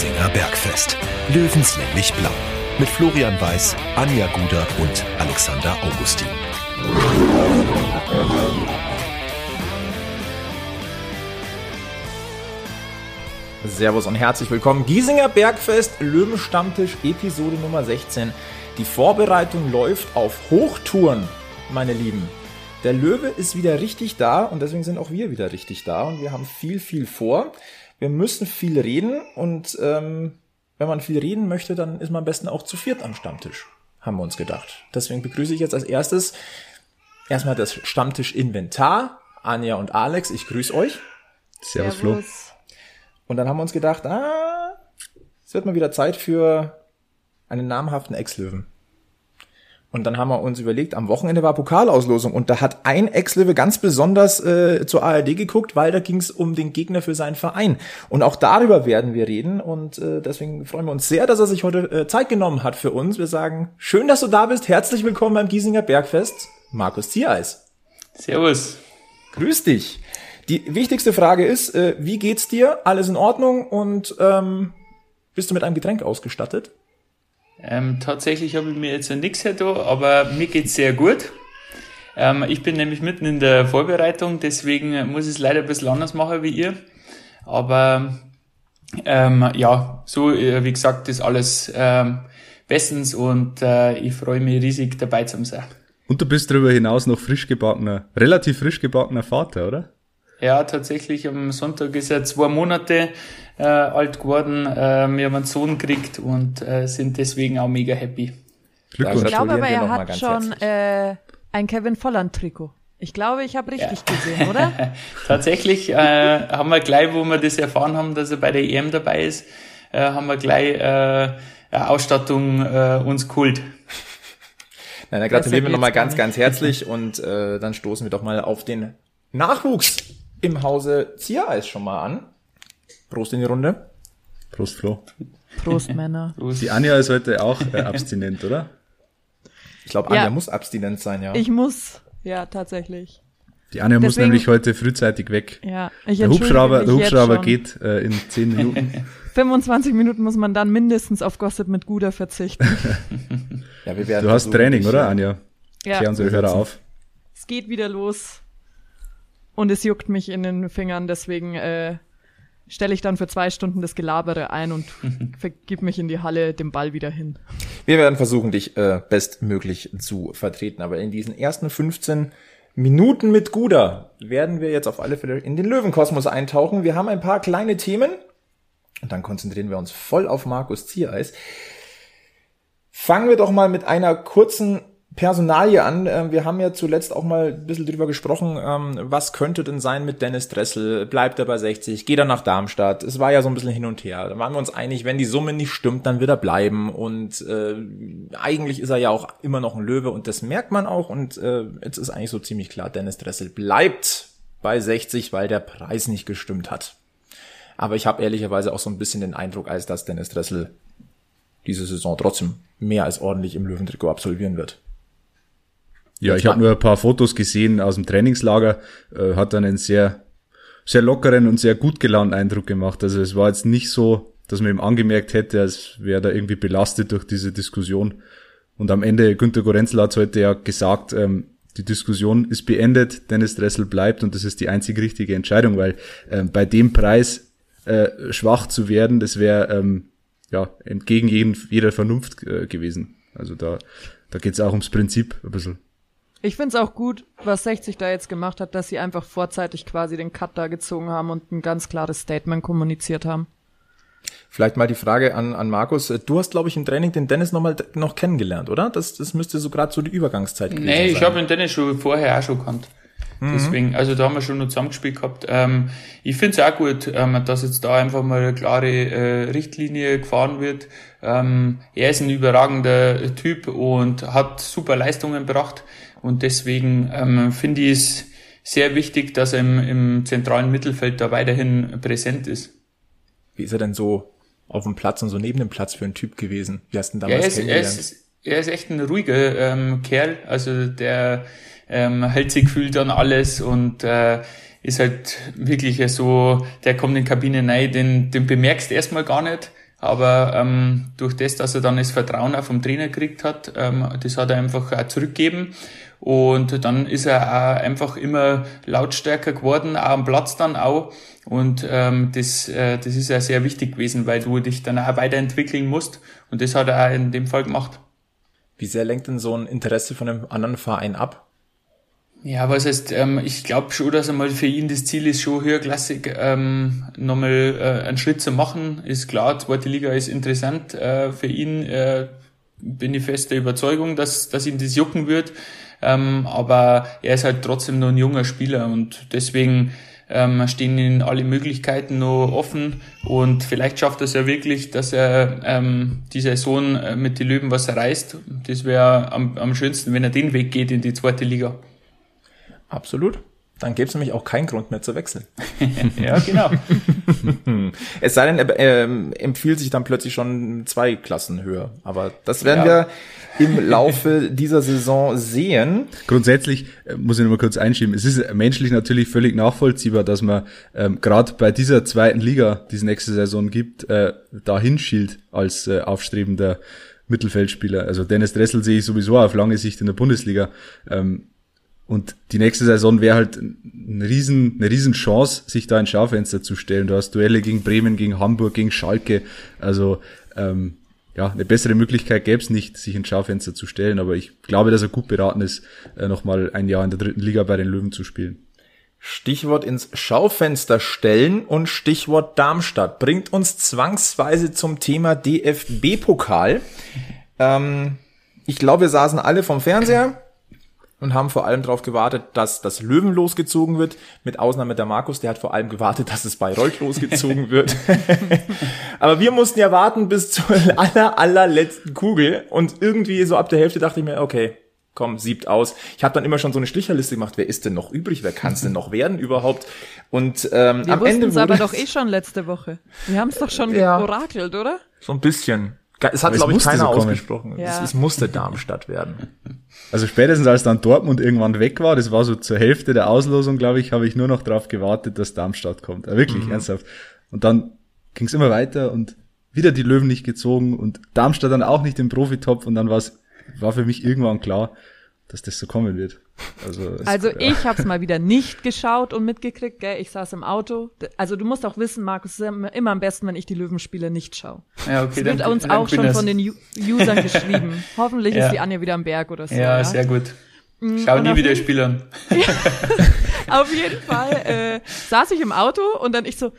Giesinger Bergfest. Löwenslänglich blau. Mit Florian Weiß, Anja Guder und Alexander Augustin. Servus und herzlich willkommen. Giesinger Bergfest, Löwenstammtisch, Episode Nummer 16. Die Vorbereitung läuft auf Hochtouren, meine Lieben. Der Löwe ist wieder richtig da und deswegen sind auch wir wieder richtig da und wir haben viel, viel vor. Wir müssen viel reden und ähm, wenn man viel reden möchte, dann ist man am besten auch zu viert am Stammtisch, haben wir uns gedacht. Deswegen begrüße ich jetzt als erstes erstmal das Stammtisch-Inventar, Anja und Alex. Ich grüße euch. Servus, Flo. Und dann haben wir uns gedacht, ah, es wird mal wieder Zeit für einen namhaften Ex-Löwen. Und dann haben wir uns überlegt, am Wochenende war Pokalauslosung und da hat ein Ex-Löwe ganz besonders äh, zur ARD geguckt, weil da ging es um den Gegner für seinen Verein. Und auch darüber werden wir reden und äh, deswegen freuen wir uns sehr, dass er sich heute äh, Zeit genommen hat für uns. Wir sagen, schön, dass du da bist. Herzlich willkommen beim Giesinger Bergfest, Markus Ziereis. Servus. Grüß dich. Die wichtigste Frage ist, äh, wie geht's dir? Alles in Ordnung und ähm, bist du mit einem Getränk ausgestattet? Ähm, tatsächlich habe ich mir jetzt nichts her aber mir geht's sehr gut. Ähm, ich bin nämlich mitten in der Vorbereitung, deswegen muss ich es leider ein bisschen anders machen wie ihr. Aber ähm, ja, so äh, wie gesagt, ist alles ähm, bestens und äh, ich freue mich riesig dabei zu sein. Und du bist darüber hinaus noch frisch gebackener, relativ frisch gebackener Vater, oder? Ja, tatsächlich. Am Sonntag ist er zwei Monate äh, alt geworden. Äh, wir haben einen Sohn gekriegt und äh, sind deswegen auch mega happy. Glückwunsch. Ich glaube aber, er hat schon äh, ein Kevin Volland-Trikot. Ich glaube, ich habe richtig ja. gesehen, oder? Tatsächlich äh, haben wir gleich, wo wir das erfahren haben, dass er bei der EM dabei ist, äh, haben wir gleich äh, Ausstattung äh, uns geholt. Nein, dann gratulieren wir nochmal ganz, ganz herzlich und äh, dann stoßen wir doch mal auf den Nachwuchs im Hause Ziereis schon mal an. Prost in die Runde. Prost, Flo. Prost, Männer. Prost. Die Anja ist heute auch äh, abstinent, oder? Ich glaube, Anja ja. muss abstinent sein, ja. Ich muss, ja, tatsächlich. Die Anja Deswegen, muss nämlich heute frühzeitig weg. Ja, ich der Hubschrauber, der Hubschrauber geht äh, in 10 Minuten. 25 Minuten muss man dann mindestens auf Gossip mit Guder verzichten. ja, wir werden du hast Training, oder, Anja? Ja. Klär unsere Hörer auf. Es geht wieder los. Und es juckt mich in den Fingern, deswegen äh, stelle ich dann für zwei Stunden das Gelabere ein und vergib mich in die Halle dem Ball wieder hin. Wir werden versuchen, dich äh, bestmöglich zu vertreten, aber in diesen ersten 15 Minuten mit Guda werden wir jetzt auf alle Fälle in den Löwenkosmos eintauchen. Wir haben ein paar kleine Themen und dann konzentrieren wir uns voll auf Markus Ziereis. Fangen wir doch mal mit einer kurzen Personalie an. Ähm, wir haben ja zuletzt auch mal ein bisschen drüber gesprochen, ähm, was könnte denn sein mit Dennis Dressel? Bleibt er bei 60? Geht er nach Darmstadt? Es war ja so ein bisschen hin und her. Da waren wir uns einig, wenn die Summe nicht stimmt, dann wird er bleiben. Und äh, eigentlich ist er ja auch immer noch ein Löwe und das merkt man auch. Und äh, jetzt ist eigentlich so ziemlich klar, Dennis Dressel bleibt bei 60, weil der Preis nicht gestimmt hat. Aber ich habe ehrlicherweise auch so ein bisschen den Eindruck, als dass Dennis Dressel diese Saison trotzdem mehr als ordentlich im Löwentrikot absolvieren wird. Ja, ich habe nur ein paar Fotos gesehen aus dem Trainingslager, äh, hat dann einen sehr, sehr lockeren und sehr gut gelaunten Eindruck gemacht. Also es war jetzt nicht so, dass man ihm angemerkt hätte, als wäre da irgendwie belastet durch diese Diskussion. Und am Ende, Günter Gorenzel hat heute ja gesagt, ähm, die Diskussion ist beendet, Dennis Dressel bleibt und das ist die einzig richtige Entscheidung, weil ähm, bei dem Preis äh, schwach zu werden, das wäre ähm, ja entgegen jeden, jeder Vernunft äh, gewesen. Also da, da geht es auch ums Prinzip ein bisschen. Ich find's auch gut, was 60 da jetzt gemacht hat, dass sie einfach vorzeitig quasi den Cut da gezogen haben und ein ganz klares Statement kommuniziert haben. Vielleicht mal die Frage an, an Markus. Du hast, glaube ich, im Training den Dennis noch mal noch kennengelernt, oder? Das, das müsste so gerade so die Übergangszeit gewesen Nee, ich habe den Dennis schon vorher auch schon gekannt. Mhm. Deswegen, also da haben wir schon noch zusammengespielt gehabt. Ähm, ich finde es auch gut, ähm, dass jetzt da einfach mal eine klare äh, Richtlinie gefahren wird. Ähm, er ist ein überragender Typ und hat super Leistungen gebracht. Und deswegen ähm, finde ich es sehr wichtig, dass er im, im zentralen Mittelfeld da weiterhin präsent ist. Wie ist er denn so auf dem Platz und so neben dem Platz für ein Typ gewesen? Wie hast du ihn damals ja, er ist, kennengelernt? Er ist, er ist echt ein ruhiger ähm, Kerl, also der ähm, hält sich gefühlt an alles und äh, ist halt wirklich so, der kommt in die Kabine rein, den, den bemerkst du erstmal gar nicht, Aber ähm, durch das, dass er dann das Vertrauen auch vom Trainer gekriegt hat, ähm, das hat er einfach auch zurückgegeben. Und dann ist er auch einfach immer lautstärker geworden, auch am Platz dann auch. Und ähm, das, äh, das ist ja sehr wichtig gewesen, weil du dich dann auch weiterentwickeln musst. Und das hat er auch in dem Fall gemacht. Wie sehr lenkt denn so ein Interesse von einem anderen Verein ab? Ja, was heißt, ähm, ich glaube schon, dass einmal für ihn das Ziel ist, schon höherklassig ähm, nochmal äh, einen Schritt zu machen. Ist klar, zweite Liga ist interessant äh, für ihn. Äh, bin ich fest der Überzeugung, dass, dass ihn das jucken wird. Ähm, aber er ist halt trotzdem noch ein junger Spieler und deswegen ähm, stehen ihnen alle Möglichkeiten noch offen und vielleicht schafft es ja wirklich, dass er ähm, die Saison äh, mit den Löwen was reißt. Das wäre am, am schönsten, wenn er den Weg geht in die zweite Liga. Absolut. Dann gäbe es nämlich auch keinen Grund mehr zu wechseln. ja, genau. es sei denn, er ähm, empfiehlt sich dann plötzlich schon zwei Klassen höher. Aber das werden ja. wir im Laufe dieser Saison sehen. Grundsätzlich äh, muss ich noch mal kurz einschieben. Es ist menschlich natürlich völlig nachvollziehbar, dass man ähm, gerade bei dieser zweiten Liga, die es nächste Saison gibt, äh, dahin schielt als äh, aufstrebender Mittelfeldspieler. Also Dennis Dressel sehe ich sowieso auf lange Sicht in der Bundesliga. Ähm, und die nächste Saison wäre halt eine riesen, eine riesen Chance, sich da ein Schaufenster zu stellen. Du hast Duelle gegen Bremen, gegen Hamburg, gegen Schalke. Also ähm, ja, eine bessere Möglichkeit gäbe es nicht, sich ein Schaufenster zu stellen. Aber ich glaube, dass er gut beraten ist, äh, nochmal ein Jahr in der dritten Liga bei den Löwen zu spielen. Stichwort ins Schaufenster stellen und Stichwort Darmstadt bringt uns zwangsweise zum Thema DFB-Pokal. Ähm, ich glaube, wir saßen alle vom Fernseher und haben vor allem darauf gewartet, dass das Löwen losgezogen wird, mit Ausnahme der Markus, der hat vor allem gewartet, dass es Bayreuth losgezogen wird. Aber wir mussten ja warten bis zur aller, allerletzten Kugel und irgendwie so ab der Hälfte dachte ich mir, okay, komm, siebt aus. Ich habe dann immer schon so eine Stricherliste gemacht, wer ist denn noch übrig, wer kann es denn noch werden überhaupt? Und ähm, wir am Ende es aber doch eh schon letzte Woche. Wir haben es doch schon ja, orakelt, oder? So ein bisschen. Es hat, glaube ich, keiner so ausgesprochen. Ja. Es, es musste Darmstadt werden. Also spätestens als dann Dortmund irgendwann weg war, das war so zur Hälfte der Auslosung, glaube ich, habe ich nur noch darauf gewartet, dass Darmstadt kommt. Ja, wirklich, mhm. ernsthaft. Und dann ging es immer weiter und wieder die Löwen nicht gezogen und Darmstadt dann auch nicht im Profitopf und dann war es, war für mich irgendwann klar, dass das so kommen wird. Also, also ja. ich habe es mal wieder nicht geschaut und mitgekriegt, gell? ich saß im Auto. Also du musst auch wissen, Markus, es ist immer am besten, wenn ich die Löwenspiele nicht schaue. Ja, okay, das wird dann, uns dann auch schon von den Usern geschrieben. Hoffentlich ja. ist die Anja wieder am Berg oder so. Ja, ja? sehr gut. Mm, Schau und nie wieder Spielern. auf jeden Fall äh, saß ich im Auto und dann ich so,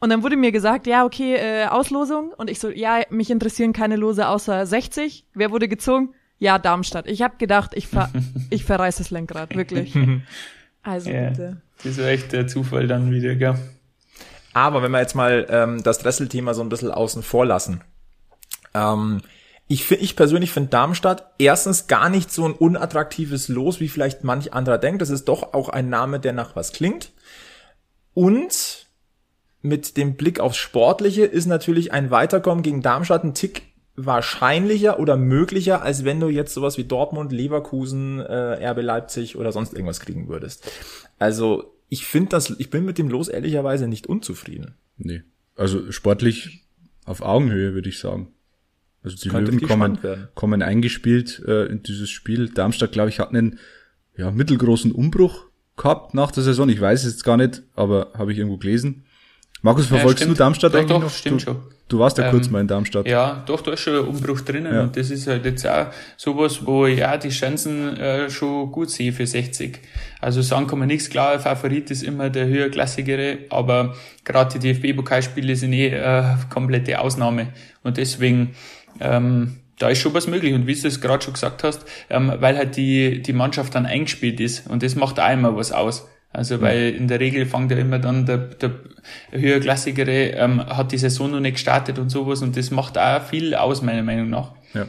und dann wurde mir gesagt, ja, okay, äh, Auslosung. Und ich so, ja, mich interessieren keine Lose außer 60. Wer wurde gezogen? Ja, Darmstadt. Ich habe gedacht, ich, ver ich verreiß das Lenkrad, wirklich. Also ja, bitte. Das ist echt der Zufall dann wieder, gell? Aber wenn wir jetzt mal ähm, das Dressel-Thema so ein bisschen außen vor lassen. Ähm, ich, find, ich persönlich finde Darmstadt erstens gar nicht so ein unattraktives Los, wie vielleicht manch anderer denkt. Das ist doch auch ein Name, der nach was klingt. Und mit dem Blick aufs Sportliche ist natürlich ein Weiterkommen gegen Darmstadt ein Tick wahrscheinlicher oder möglicher, als wenn du jetzt sowas wie Dortmund, Leverkusen, äh, RB Leipzig oder sonst irgendwas kriegen würdest. Also ich finde das, ich bin mit dem Los ehrlicherweise nicht unzufrieden. Nee. Also sportlich auf Augenhöhe, würde ich sagen. Also die Löwen kommen, kommen eingespielt äh, in dieses Spiel. Darmstadt, glaube ich, hat einen ja, mittelgroßen Umbruch gehabt nach der Saison. Ich weiß es jetzt gar nicht, aber habe ich irgendwo gelesen. Markus, verfolgst ja, du Darmstadt doch, eigentlich doch, noch? Stimmt du, schon. Du warst ja ähm, kurz mal in Darmstadt. Ja, doch, da ist schon ein Umbruch drinnen ja. und das ist halt jetzt auch sowas, wo ich auch die Chancen äh, schon gut sehe für 60. Also sagen kann man nichts, klar, Favorit ist immer der höherklassigere, aber gerade die DFB-Pokalspiele sind eh äh, komplette Ausnahme und deswegen ähm, da ist schon was möglich. Und wie du es gerade schon gesagt hast, ähm, weil halt die, die Mannschaft dann eingespielt ist und das macht auch immer was aus. Also weil in der Regel fängt ja immer dann der, der höherklassigere, ähm, hat die Saison noch nicht gestartet und sowas und das macht auch viel aus, meiner Meinung nach. Ja.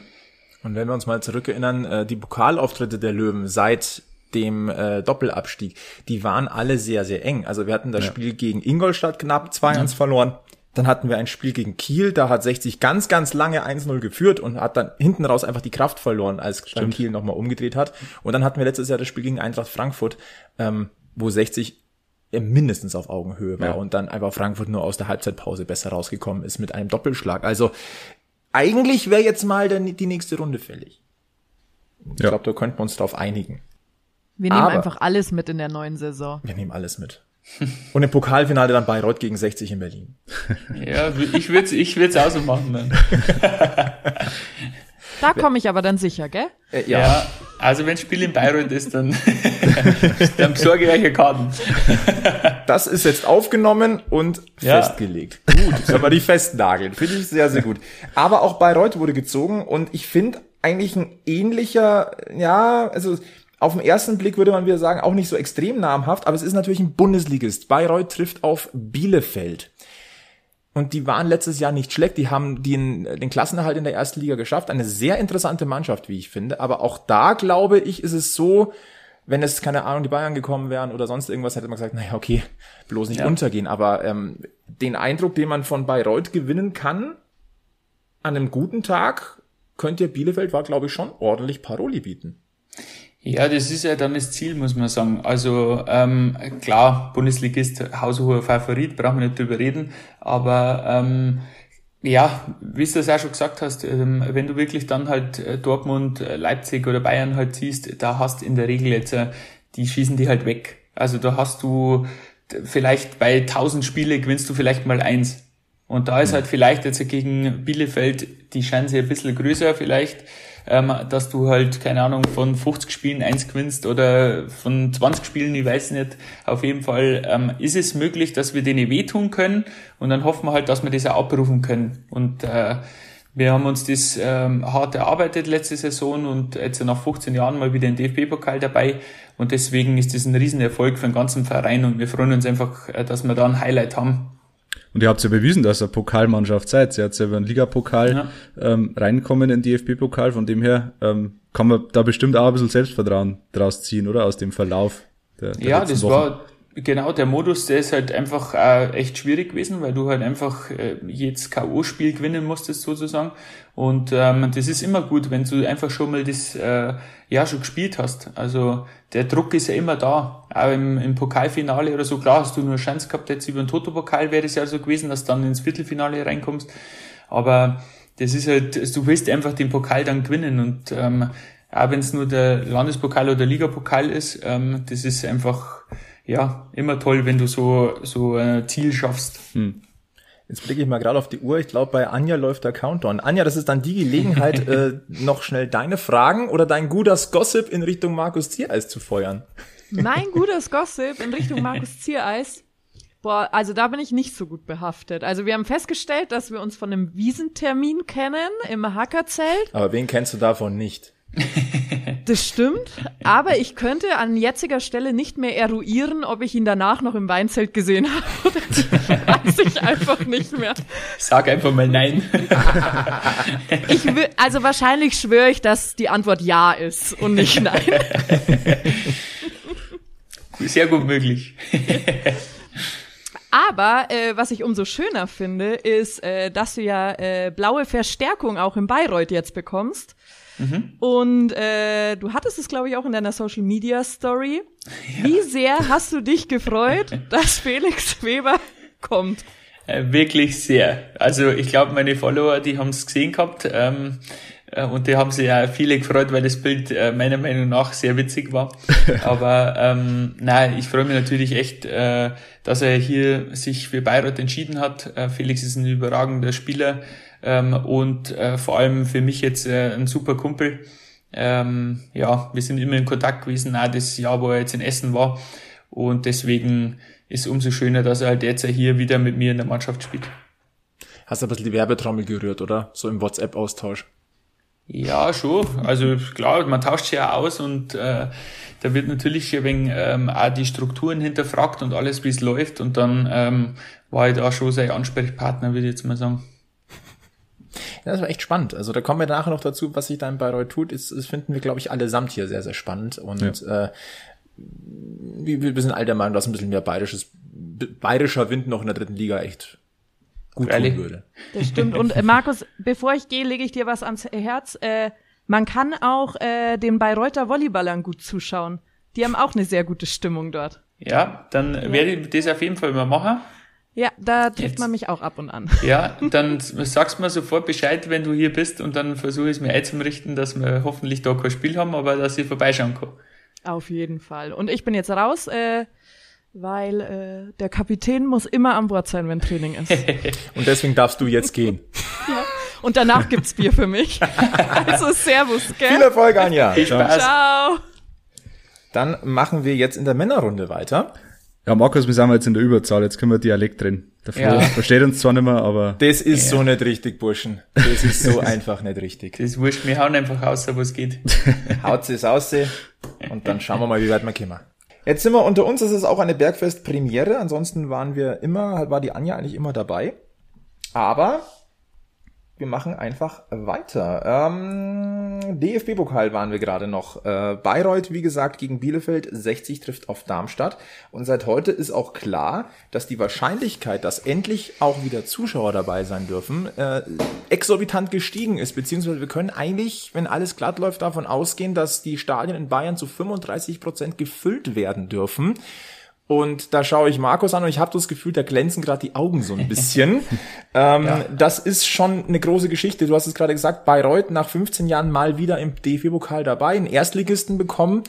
Und wenn wir uns mal zurückerinnern, äh, die Pokalauftritte der Löwen seit dem äh, Doppelabstieg, die waren alle sehr, sehr eng. Also wir hatten das ja. Spiel gegen Ingolstadt knapp 2-1 ja. verloren. Dann hatten wir ein Spiel gegen Kiel, da hat 60 ganz, ganz lange 1-0 geführt und hat dann hinten raus einfach die Kraft verloren, als dann Kiel nochmal umgedreht hat. Und dann hatten wir letztes Jahr das Spiel gegen Eintracht Frankfurt. Ähm, wo 60 mindestens auf Augenhöhe war Ja. und dann einfach Frankfurt nur aus der Halbzeitpause besser rausgekommen ist mit einem Doppelschlag. Also eigentlich wäre jetzt mal der, die nächste Runde fällig. Ich Ja. glaube, da könnten wir uns drauf einigen. Wir nehmen Aber- einfach alles mit in der neuen Saison. Wir nehmen alles mit. Und im Pokalfinale dann Bayreuth gegen 60 in Berlin. Ja, ich würde ich würd's auch so machen dann. Da komme ich aber dann sicher, gell? Äh, Ja. also wenn Spiel in Bayreuth ist, dann, dann besorge ich euch eine Karten. Das ist jetzt aufgenommen und Ja. festgelegt. Gut, sollen wir die festnageln. Finde ich sehr, sehr gut. Aber auch Bayreuth wurde gezogen und ich finde eigentlich ein ähnlicher, ja, also auf den ersten Blick würde man wieder sagen, auch nicht so extrem namhaft, aber es ist natürlich ein Bundesligist. Bayreuth trifft auf Bielefeld. Und die waren letztes Jahr nicht schlecht. Die haben den, den Klassenerhalt in der ersten Liga geschafft. Eine sehr interessante Mannschaft, wie ich finde. Aber auch da, glaube ich, ist es so, wenn es, keine Ahnung, die Bayern gekommen wären oder sonst irgendwas, hätte man gesagt, naja, okay, bloß nicht Ja. untergehen. Aber ähm, den Eindruck, den man von Bayreuth gewinnen kann, an einem guten Tag, könnte Bielefeld, war, glaube ich, schon ordentlich Paroli bieten. Ja, das ist ja dann das Ziel, muss man sagen. Also ähm, klar, Bundesligist, haushoher Favorit, brauchen wir nicht drüber reden. Aber ähm, ja, wie du das auch schon gesagt hast, ähm, wenn du wirklich dann halt äh, Dortmund, äh, Leipzig oder Bayern halt siehst, da hast in der Regel jetzt, äh, die schießen die halt weg. Also da hast du vielleicht bei 1000 Spiele gewinnst du vielleicht mal eins. Und da ist halt vielleicht jetzt gegen Bielefeld die Chance ein bisschen größer vielleicht, ähm, dass du halt, keine Ahnung, von 50 Spielen eins gewinnst oder von 20 Spielen, ich weiß nicht. Auf jeden Fall ähm, ist es möglich, dass wir denen wehtun können und dann hoffen wir halt, dass wir das auch abrufen können. Und äh, wir haben uns das ähm, hart erarbeitet letzte Saison und jetzt nach 15 Jahren mal wieder im DFB-Pokal dabei. Und deswegen ist das ein Riesenerfolg für den ganzen Verein und wir freuen uns einfach, äh, dass wir da ein Highlight haben. Und ihr habt ja bewiesen, dass ihr Pokalmannschaft seid. Ihr habt ja über den Ligapokal Ja. ähm, reinkommen in den DFB-Pokal. Von dem her ähm, kann man da bestimmt auch ein bisschen Selbstvertrauen draus ziehen, oder? Aus dem Verlauf der, der Ja, das Wochen. war genau der Modus, der ist halt einfach äh, echt schwierig gewesen, weil du halt einfach äh, jedes K.O.-Spiel gewinnen musstest sozusagen. Und ähm, das ist immer gut, wenn du einfach schon mal das äh, ja schon gespielt hast. Also der Druck ist ja immer da. Auch im, im Pokalfinale oder so, klar hast du nur Chance gehabt, jetzt über den Toto-Pokal wäre es ja so gewesen, dass du dann ins Viertelfinale reinkommst. Aber das ist halt, du willst einfach den Pokal dann gewinnen und ähm, auch wenn es nur der Landespokal oder Ligapokal ist, ähm, das ist einfach ja immer toll, wenn du so so ein Ziel schaffst. Jetzt blicke ich mal gerade auf die Uhr. Ich glaube, bei Anja läuft der Countdown. Anja, das ist dann die Gelegenheit, äh, noch schnell deine Fragen oder dein guter Gossip in Richtung Markus Ziereis zu feuern. Mein gutes Gossip in Richtung Markus Ziereis. Boah, also da bin ich nicht so gut behaftet. Also wir haben festgestellt, dass wir uns von einem Wiesentermin kennen im Hackerzelt. Aber wen kennst du davon nicht? Das stimmt. Aber ich könnte an jetziger Stelle nicht mehr eruieren, ob ich ihn danach noch im Weinzelt gesehen habe. Das weiß ich einfach nicht mehr. Sag einfach mal nein. Ich will, also wahrscheinlich schwöre ich, dass die Antwort ja ist und nicht nein. Sehr gut möglich. Aber äh, was ich umso schöner finde, ist, äh, dass du ja äh, blaue Verstärkung auch in Bayreuth jetzt bekommst. Und äh, du hattest es, glaube ich, auch in deiner Social Media Story. Wie sehr hast du dich gefreut, dass Felix Weber kommt? Äh, Wirklich sehr. Also ich glaube, meine Follower, die haben es gesehen gehabt ähm, äh, und die haben sich ja viele gefreut, weil das Bild äh, meiner Meinung nach sehr witzig war. Aber ähm, nein, ich freue mich natürlich echt, äh, dass er hier sich für Bayreuth entschieden hat. Äh, Felix ist ein überragender Spieler ähm, und äh, vor allem für mich jetzt äh, ein super Kumpel. Ähm, ja, wir sind immer in Kontakt gewesen, auch das Jahr, wo er jetzt in Essen war. Und deswegen ist umso schöner, dass er halt jetzt hier wieder mit mir in der Mannschaft spielt. Hast du ein bisschen die Werbetrommel gerührt, oder? So im WhatsApp-Austausch. Ja, schon. Also klar, man tauscht sich ja aus und äh, da wird natürlich ein wenig, ähm, auch die Strukturen hinterfragt und alles, wie es läuft. Und dann ähm, war ich da schon sein Ansprechpartner, würde ich jetzt mal sagen. Ja, das war echt spannend. Also da kommen wir nachher noch dazu, was sich da in Bayreuth tut. Das, das finden wir, glaube ich, allesamt hier sehr, sehr spannend. Und äh, wir, wir sind all der Meinung, dass ein bisschen mehr bayerisches, bayerischer Wind noch in der dritten Liga echt gut Freilich. tun würde. Das stimmt. Und äh, Markus, bevor ich gehe, lege ich dir was ans Herz. Äh, man kann auch äh, den Bayreuther Volleyballern gut zuschauen. Die haben auch eine sehr gute Stimmung dort. Ja, dann ja. werde ich das auf jeden Fall mal machen. Ja, da trifft Jetzt. man mich auch ab und an. Ja, dann sagst mir sofort Bescheid, wenn du hier bist und dann versuche ich es mir einzurichten, dass wir hoffentlich da kein Spiel haben, aber dass ich vorbeischauen kann. Auf jeden Fall. Und ich bin jetzt raus, äh, weil äh, der Kapitän muss immer an Bord sein, wenn Training ist. und deswegen darfst du jetzt gehen. ja. Und danach gibt's Bier für mich. also Servus, gell? Viel Erfolg, Anja. Viel Spaß. Ciao. Dann machen wir jetzt in der Männerrunde weiter. Ja, Markus, wir sind jetzt in der Überzahl, jetzt können wir Dialekt drin. Der Flo ja. versteht uns zwar nicht mehr, aber. Das ist ja. so nicht richtig, Burschen. Das ist so einfach nicht richtig. Das ist wurscht, wir hauen einfach aus, wo es geht. Haut es aus und dann schauen wir mal, wie weit wir kommen. Jetzt sind wir unter uns, das ist auch eine Bergfest-Premiere. Ansonsten waren wir immer, war die Anja eigentlich immer dabei. Aber wir machen einfach weiter. Ähm, DFB-Pokal waren wir gerade noch. Äh, Bayreuth, wie gesagt, gegen Bielefeld, 60 trifft auf Darmstadt. Und seit heute ist auch klar, dass die Wahrscheinlichkeit, dass endlich auch wieder Zuschauer dabei sein dürfen, äh, exorbitant gestiegen ist. Beziehungsweise wir können eigentlich, wenn alles glatt läuft, davon ausgehen, dass die Stadien in Bayern zu 35 Prozent gefüllt werden dürfen. Und da schaue ich Markus an und ich habe das Gefühl, da glänzen gerade die Augen so ein bisschen. ähm, ja. Das ist schon eine große Geschichte. Du hast es gerade gesagt, Bayreuth nach 15 Jahren mal wieder im DFB-Pokal dabei, einen Erstligisten bekommen.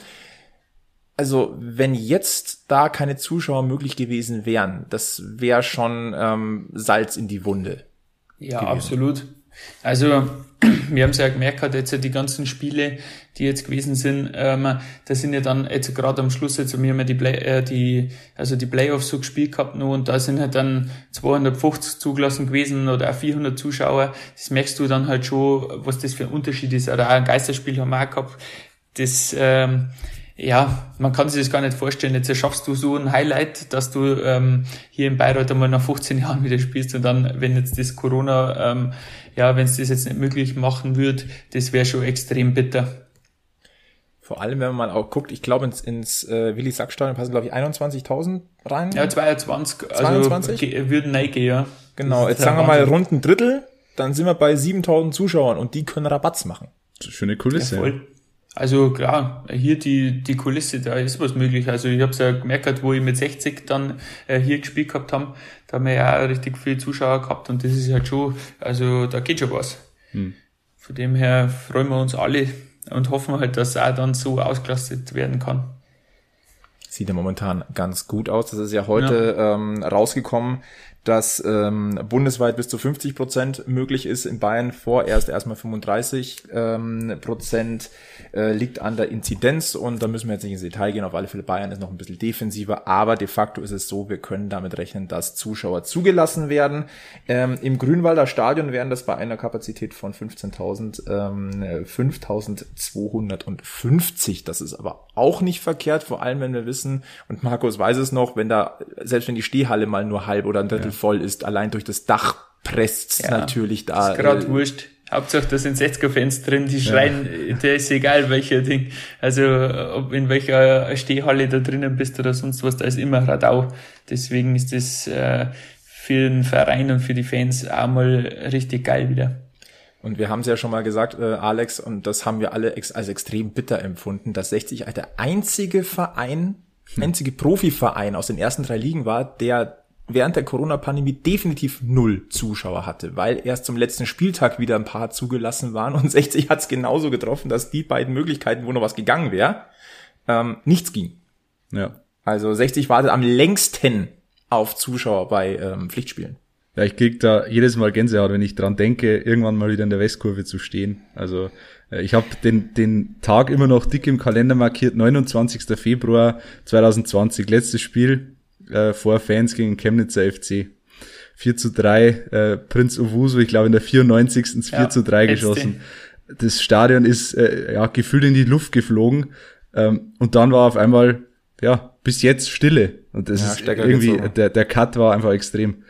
Also wenn jetzt da keine Zuschauer möglich gewesen wären, das wäre schon ähm, Salz in die Wunde. Ja, gewesen. absolut. Also wir haben es ja gemerkt, jetzt die ganzen Spiele, die jetzt gewesen sind, ähm, da sind ja dann jetzt gerade am Schluss jetzt, haben ja die, Play, äh, die, also die Playoffs so gespielt gehabt noch und da sind halt dann 250 zugelassen gewesen oder auch 400 Zuschauer. Das merkst du dann halt schon, was das für ein Unterschied ist. Oder auch ein Geisterspiel haben wir auch gehabt. Das, ähm, ja, man kann sich das gar nicht vorstellen. Jetzt schaffst du so ein Highlight, dass du ähm, hier in Bayreuth einmal nach 15 Jahren wieder spielst und dann, wenn jetzt das Corona, ähm, ja, wenn es das jetzt nicht möglich machen würde, das wäre schon extrem bitter. Vor allem, wenn man mal auch guckt, ich glaube ins, ins äh, Willi Sack Stadion passen glaube ich 21.000 rein. Ja, 22. 22? Also würden neige, ja. Genau, jetzt sagen wir mal rund ein Drittel, dann sind wir bei 7.000 Zuschauern und die können Rabatz machen. Schöne Kulisse. Ja, voll. Also klar, hier die, die Kulisse, da ist was möglich. Also ich habe es ja gemerkt, wo ich mit 60 dann äh, hier gespielt gehabt haben, da haben wir ja auch richtig viele Zuschauer gehabt und das ist halt schon, also da geht schon was. Hm. Von dem her freuen wir uns alle und hoffen halt, dass auch dann so ausgelastet werden kann. Sieht ja momentan ganz gut aus. Das ist ja heute ja. Ähm, rausgekommen, dass ähm, bundesweit bis zu 50 Prozent möglich ist. In Bayern vorerst erstmal 35 ähm, Prozent äh, liegt an der Inzidenz und da müssen wir jetzt nicht ins Detail gehen. Auf alle Fälle Bayern ist noch ein bisschen defensiver, aber de facto ist es so, wir können damit rechnen, dass Zuschauer zugelassen werden. Ähm, Im Grünwalder Stadion wären das bei einer Kapazität von 15.000 ähm, 5.250. Das ist aber auch nicht verkehrt, vor allem wenn wir wissen, und Markus weiß es noch, wenn da, selbst wenn die Stehhalle mal nur halb oder ein Drittel ja. voll ist, allein durch das Dach presst ja, natürlich da. Ist gerade äh, wurscht. Hauptsache, da sind 60er-Fans drin, die schreien, ja. der ist egal, welcher Ding. Also, ob in welcher Stehhalle da drinnen bist oder sonst was, da ist immer Radau. Deswegen ist das äh, für den Verein und für die Fans auch mal richtig geil wieder. Und wir haben es ja schon mal gesagt, äh, Alex, und das haben wir alle ex als extrem bitter empfunden, dass 60 der einzige Verein, hm. einzige Profiverein aus den ersten drei Ligen war, der während der Corona-Pandemie definitiv null Zuschauer hatte, weil erst zum letzten Spieltag wieder ein paar zugelassen waren und 60 hat es genauso getroffen, dass die beiden Möglichkeiten, wo noch was gegangen wäre, ähm, nichts ging. Ja. Also 60 wartet am längsten auf Zuschauer bei ähm, Pflichtspielen. Ja, ich krieg da jedes Mal Gänsehaut, wenn ich dran denke, irgendwann mal wieder in der Westkurve zu stehen. Also äh, ich habe den, den Tag immer noch dick im Kalender markiert, 29. Februar 2020, letztes Spiel äh, vor Fans gegen Chemnitzer FC. 4 zu 3, äh, Prinz Owusu, ich glaube in der 94. 4 ja, zu 3 geschossen. Das Stadion ist äh, ja gefühlt in die Luft geflogen ähm, und dann war auf einmal ja bis jetzt Stille und das ja, ist irgendwie der der Cut war einfach extrem.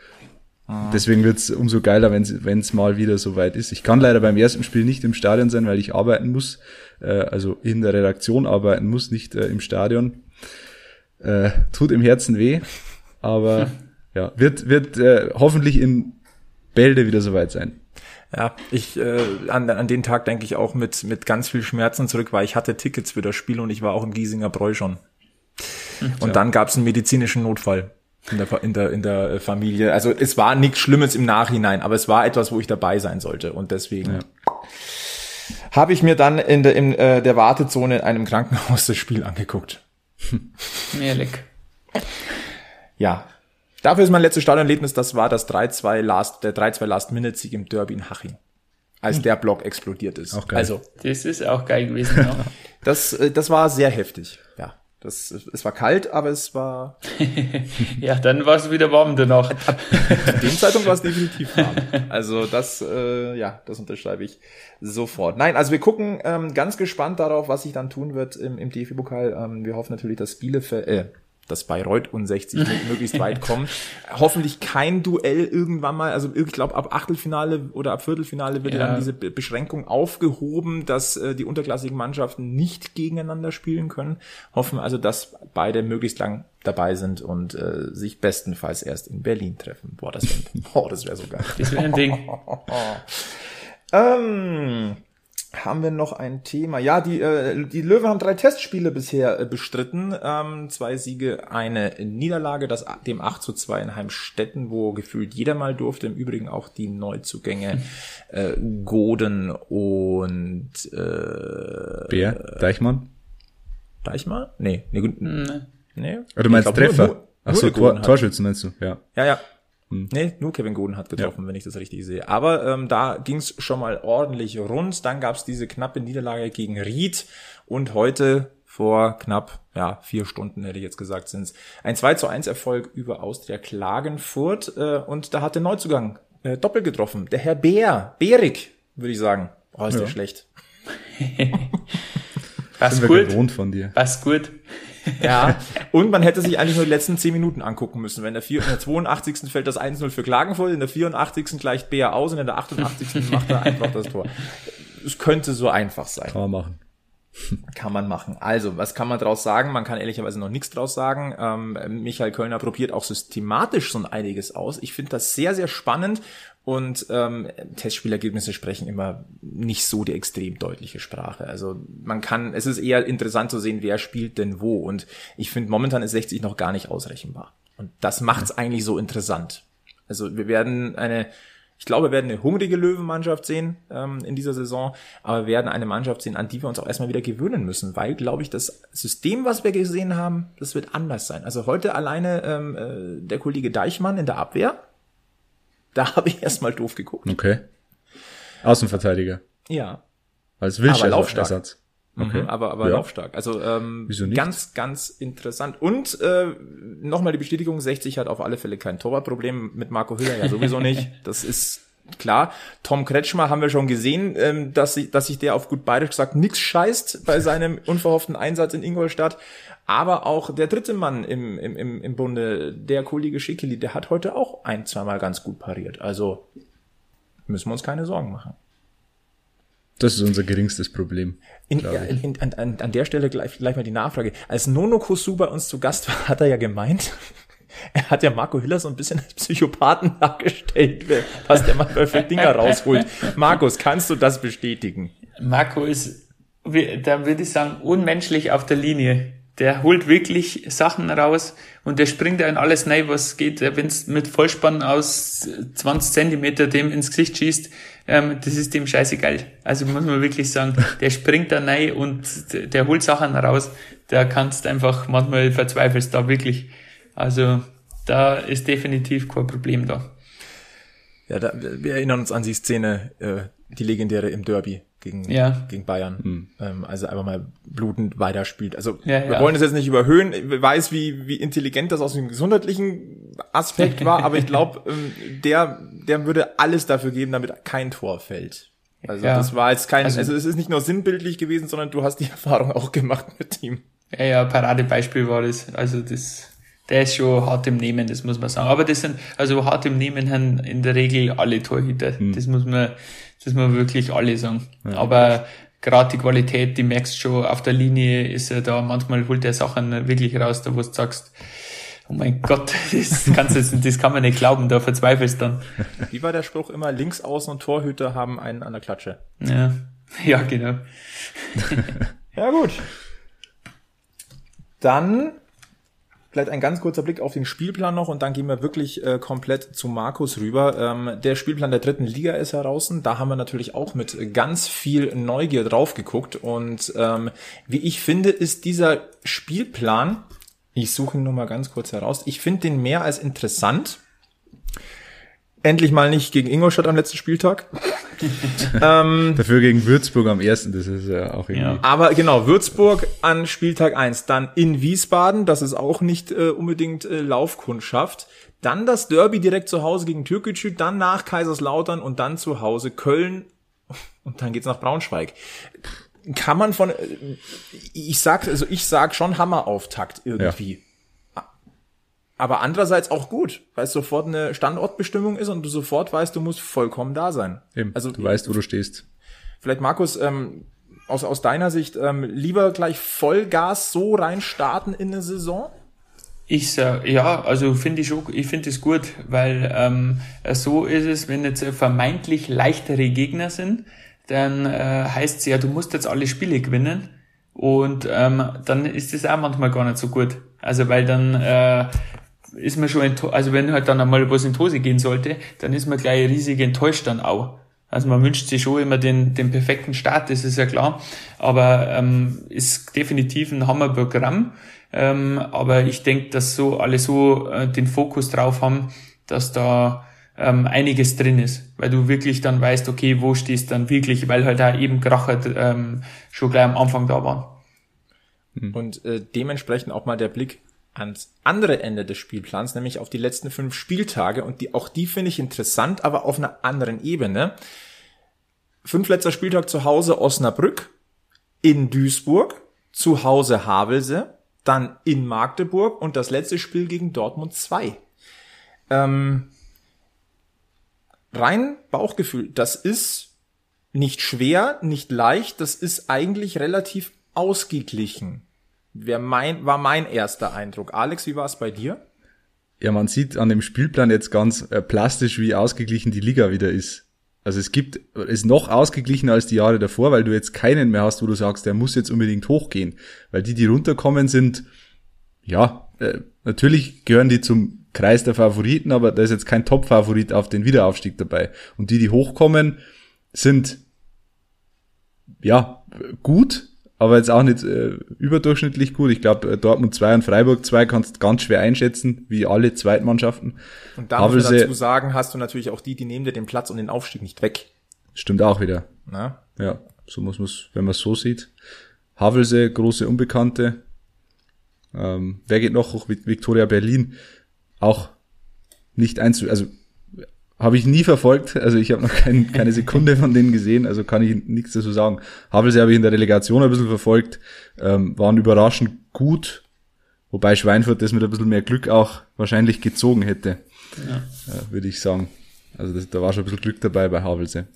Ah. Deswegen wird's umso geiler, wenn es mal wieder so weit ist. Ich kann leider beim ersten Spiel nicht im Stadion sein, weil ich arbeiten muss, äh, also in der Redaktion arbeiten muss, nicht äh, im Stadion. Äh, tut im Herzen weh, aber ja, wird, wird äh, hoffentlich in Bälde wieder soweit sein. Ja, ich äh, an, an den Tag denke ich auch mit mit ganz viel Schmerzen zurück, weil ich hatte Tickets für das Spiel und ich war auch im Giesinger Bräu schon. Und dann gab es einen medizinischen Notfall in der, in der, in der Familie. Also es war nichts Schlimmes im Nachhinein, aber es war etwas, wo ich dabei sein sollte. Und deswegen habe ich mir dann in der, in äh, der Wartezone in einem Krankenhaus das Spiel angeguckt. Ehrlich. Ja. Dafür ist mein letztes Stadionerlebnis, das war das 3-2 Last, der 3-2 Last-Minute-Sieg im Derby in Haching. Als der Block explodiert ist. Auch geil. Also, Das ist auch geil gewesen. Ja. das, äh, das war sehr heftig. Ja. Das, es war kalt, aber es war, ja, dann war es wieder warm danach. zu dem Zeitpunkt war es definitiv warm. Also das, äh, ja, das unterschreibe ich sofort. Nein, also wir gucken ähm, ganz gespannt darauf, was sich dann tun wird im, im DFB-Pokal. Ähm, wir hoffen natürlich, dass Bielefeld, äh, dass Bayreuth und 60 möglichst weit kommen. Hoffentlich kein Duell irgendwann mal. Also ich glaube, ab Achtelfinale oder ab Viertelfinale wird ja. Dann diese Be- Beschränkung aufgehoben, dass äh, die unterklassigen Mannschaften nicht gegeneinander spielen können. Hoffen also, dass beide möglichst lang dabei sind und äh, sich bestenfalls erst in Berlin treffen. Boah, das wäre oh, das wär so geil. Das wäre ein Ding. Ähm, haben wir noch ein Thema? Ja, die, äh, die Löwen haben drei Testspiele bisher äh, bestritten. Ähm, zwei Siege, eine Niederlage, das dem 8 zu 2 in Heimstetten, wo gefühlt jeder mal durfte. Im Übrigen auch die Neuzugänge äh, Goden und äh, Bär, Deichmann. Deichmann? Nee, nee, gut, nee. Nee. Oder du meinst glaub, Treffer? nur- nur- Ach nur so, der Tor, Torschützen meinst du, ja. Ja, ja. Nee, nur Kevin Goden hat getroffen, wenn ich das richtig sehe. Aber ähm, da ging's schon mal ordentlich rund. Dann gab's diese knappe Niederlage gegen Ried und heute vor knapp ja, vier Stunden, hätte ich jetzt gesagt, sind's ein 2 zu 1 Erfolg über Austria Klagenfurt. Äh, und da hat der Neuzugang äh, doppelt getroffen. Der Herr Bär, Bärig, würde ich sagen. Oh, ist der schlecht. Sind wir gut. gewohnt von dir. Passt gut. Ja, und man hätte sich eigentlich nur die letzten 10 Minuten angucken müssen. Wenn in der, vier, in der 82. fällt das 1-0 für Klagenfurt, in der 84. gleicht Bär aus und in der 88. macht er einfach das Tor. Es könnte so einfach sein. Kann man machen. Kann man machen. Also, was kann man draus sagen? Man kann ehrlicherweise noch nichts draus sagen. Ähm, Michael Kölner probiert auch systematisch so einiges aus. Ich finde das sehr, sehr spannend und ähm, Testspielergebnisse sprechen immer nicht so die extrem deutliche Sprache. Also man kann, es ist eher interessant zu sehen, wer spielt denn wo. Und ich finde, momentan ist 60 noch gar nicht ausrechenbar. Und das macht es eigentlich so interessant. Also wir werden eine, ich glaube, wir werden eine hungrige Löwenmannschaft sehen ähm, in dieser Saison, aber wir werden eine Mannschaft sehen, an die wir uns auch erstmal wieder gewöhnen müssen, weil, glaube ich, das System, was wir gesehen haben, das wird anders sein. Also heute alleine ähm, äh, der Kollege Deichmann in der Abwehr, da habe ich erstmal doof geguckt. Okay. Außenverteidiger. Ja, Als laufstark. Ersatz. Okay. aber, aber Ja. laufstark. Also ähm, ganz, ganz interessant. Und äh, nochmal die Bestätigung, 60 hat auf alle Fälle kein Torwartproblem, mit Marco Hüller ja sowieso nicht. Das ist klar. Tom Kretschmer haben wir schon gesehen, ähm, dass, sich, dass sich der auf gut bayerisch gesagt nix scheißt bei seinem unverhofften Einsatz in Ingolstadt. Aber auch der dritte Mann im, im, im, im Bunde, der Kollege Schickeli, der hat heute auch ein, zweimal ganz gut pariert. Also müssen wir uns keine Sorgen machen. Das ist unser geringstes Problem. In, in, an, an, an der Stelle gleich, gleich mal die Nachfrage. Als Nono Kosu bei uns zu Gast war, hat er ja gemeint, er hat ja Marco Hiller so ein bisschen als Psychopathen dargestellt, was der mal für Dinger rausholt. Markus, kannst du das bestätigen? Marco ist, da würde ich sagen, unmenschlich auf der Linie. Der holt wirklich Sachen raus und der springt in alles rein, was geht. Wenn es mit Vollspann aus 20 Zentimeter dem ins Gesicht schießt, ähm, das ist dem scheißegal. Also muss man wirklich sagen, der springt da rein und der, der holt Sachen raus. Da kannst einfach, manchmal verzweifelst da wirklich. Also da ist definitiv kein Problem da. Ja, da, wir erinnern uns an die Szene, äh, die legendäre im Derby gegen, Ja. gegen Bayern. Ähm, also einfach mal blutend weiterspielt. Also Ja, wir ja. wollen es jetzt nicht überhöhen. Ich weiß, wie, wie intelligent das aus dem gesundheitlichen Aspekt war, aber ich glaube, ähm, der, der würde alles dafür geben, damit kein Tor fällt. Also Ja. das war jetzt kein, also, Also- es ist nicht nur sinnbildlich gewesen, sondern du hast die Erfahrung auch gemacht mit ihm. Ja, ja, Paradebeispiel war das. Also das, der ist schon hart im Nehmen, das muss man sagen. Aber das sind, also hart im Nehmen haben in der Regel alle Torhüter. Das muss man, das muss man wirklich alle sagen. Aber gerade die Qualität, die merkst du schon auf der Linie, ist er da, manchmal holt er Sachen wirklich raus, da wo du sagst, oh mein Gott, das kannst du jetzt, das kann man nicht glauben, da verzweifelst dann. Wie war der Spruch immer? Links außen und Torhüter haben einen an der Klatsche. Ja, ja, genau. Ja, gut. Dann Vielleicht ein ganz kurzer Blick auf den Spielplan noch und dann gehen wir wirklich äh, komplett zu Markus rüber. Ähm, der Spielplan der dritten Liga ist heraus. Da haben wir natürlich auch mit ganz viel Neugier drauf geguckt. Und ähm, wie ich finde, ist dieser Spielplan, ich suche ihn nur mal ganz kurz heraus, ich finde den mehr als interessant. Endlich mal nicht gegen Ingolstadt am letzten Spieltag. ähm, Dafür gegen Würzburg am ersten, das ist ja auch irgendwie. Ja. Aber genau, Würzburg an Spieltag eins, dann in Wiesbaden, das ist auch nicht äh, unbedingt äh, Laufkundschaft. Dann das Derby direkt zu Hause gegen Türkgücü, dann nach Kaiserslautern und dann zu Hause Köln und dann geht's nach Braunschweig. Kann man von, äh, ich sag, also ich sag schon Hammerauftakt irgendwie. Ja aber andererseits auch gut, weil es sofort eine Standortbestimmung ist und du sofort weißt, du musst vollkommen da sein. Eben, also du weißt, wo du stehst. Vielleicht Markus, ähm, aus, aus deiner Sicht, ähm, lieber gleich Vollgas so rein starten in eine Saison? Ich sag, ja, also finde ich schon, ich finde es gut, weil ähm, so ist es, wenn jetzt vermeintlich leichtere Gegner sind, dann äh, heißt es ja, du musst jetzt alle Spiele gewinnen und ähm, dann ist es auch manchmal gar nicht so gut. Also weil dann äh, ist man schon, also wenn halt dann einmal was in die Hose gehen sollte, dann ist man gleich riesig enttäuscht dann auch. Also man wünscht sich schon immer den, den perfekten Start, das ist ja klar. Aber ähm, ist definitiv ein Hammerprogramm. Ähm, aber ich denke, dass so alle so äh, den Fokus drauf haben, dass da ähm, einiges drin ist, weil du wirklich dann weißt, okay, wo stehst dann wirklich, weil halt da eben Kracher ähm, schon gleich am Anfang da waren. Und äh, dementsprechend auch mal der Blick ans andere Ende des Spielplans, nämlich auf die letzten fünf Spieltage. Und die, auch die finde ich interessant, aber auf einer anderen Ebene. Fünf letzter Spieltag zu Hause Osnabrück, in Duisburg, zu Hause Havelse, dann in Magdeburg und das letzte Spiel gegen Dortmund 2. Ähm, rein Bauchgefühl, das ist nicht schwer, nicht leicht, das ist eigentlich relativ ausgeglichen. Wär mein, war mein erster Eindruck. Alex, wie war es bei dir? Ja, man sieht an dem Spielplan jetzt ganz äh, plastisch, wie ausgeglichen die Liga wieder ist. Also es gibt, ist noch ausgeglichener als die Jahre davor, weil du jetzt keinen mehr hast, wo du sagst, der muss jetzt unbedingt hochgehen. Weil die, die runterkommen, sind, ja, äh, natürlich gehören die zum Kreis der Favoriten, aber da ist jetzt kein Top-Favorit auf den Wiederaufstieg dabei. Und die, die hochkommen, sind, ja, gut, aber jetzt auch nicht äh, überdurchschnittlich gut. Ich glaube, äh, Dortmund 2 und Freiburg 2 kannst ganz schwer einschätzen, wie alle Zweitmannschaften. Und da muss man dazu sagen, hast du natürlich auch die, die nehmen dir den Platz und den Aufstieg nicht weg. Stimmt auch wieder. Na? Ja, so muss man wenn man es so sieht. Havelse, große Unbekannte. Ähm, wer geht noch hoch? Victoria Berlin. Auch nicht einzu... Also habe ich nie verfolgt, also ich habe noch kein, keine Sekunde von denen gesehen, also kann ich nichts dazu sagen. Havelse habe ich in der Relegation ein bisschen verfolgt, ähm, waren überraschend gut, wobei Schweinfurt das mit ein bisschen mehr Glück auch wahrscheinlich gezogen hätte, ja. äh, würde ich sagen. Also das, da war schon ein bisschen Glück dabei bei Havelse.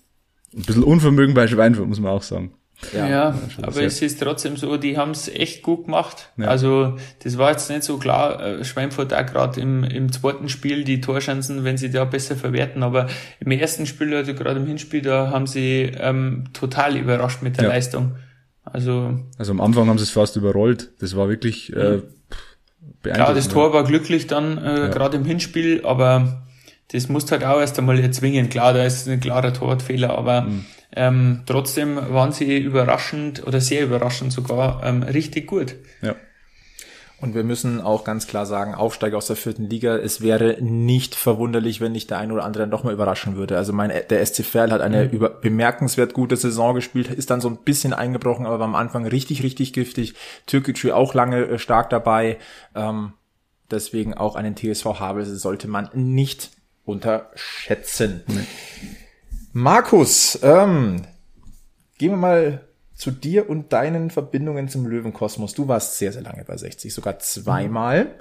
Ein bisschen Unvermögen bei Schweinfurt, muss man auch sagen. Ja, ja aber es ist trotzdem so, die haben es echt gut gemacht. Ja. Also das war jetzt nicht so klar. Äh, Schweinfurt auch gerade im, im zweiten Spiel die Torchancen, wenn sie da besser verwerten. Aber im ersten Spiel, also gerade im Hinspiel, da haben sie ähm, total überrascht mit der ja. Leistung. Also, also am Anfang haben sie es fast überrollt. Das war wirklich äh, beeindruckend. Klar, das Tor war glücklich dann äh, ja. gerade im Hinspiel, aber das musst halt auch erst einmal erzwingen. Klar, da ist ein klarer Torwartfehler, aber mhm ähm, trotzdem waren sie überraschend oder sehr überraschend sogar ähm, richtig gut. Ja. Und wir müssen auch ganz klar sagen, Aufsteiger aus der vierten Liga, es wäre nicht verwunderlich, wenn nicht der ein oder andere dann doch mal überraschen würde. Also mein, der SC Verl hat eine mhm. über, bemerkenswert gute Saison gespielt, ist dann so ein bisschen eingebrochen, aber war am Anfang richtig, richtig giftig. Türkgücü auch lange äh, stark dabei. Ähm, deswegen auch einen TSV Havelse sollte man nicht unterschätzen. Mhm. Markus, ähm, gehen wir mal zu dir und deinen Verbindungen zum Löwenkosmos. Du warst sehr, sehr lange bei 60, sogar zweimal.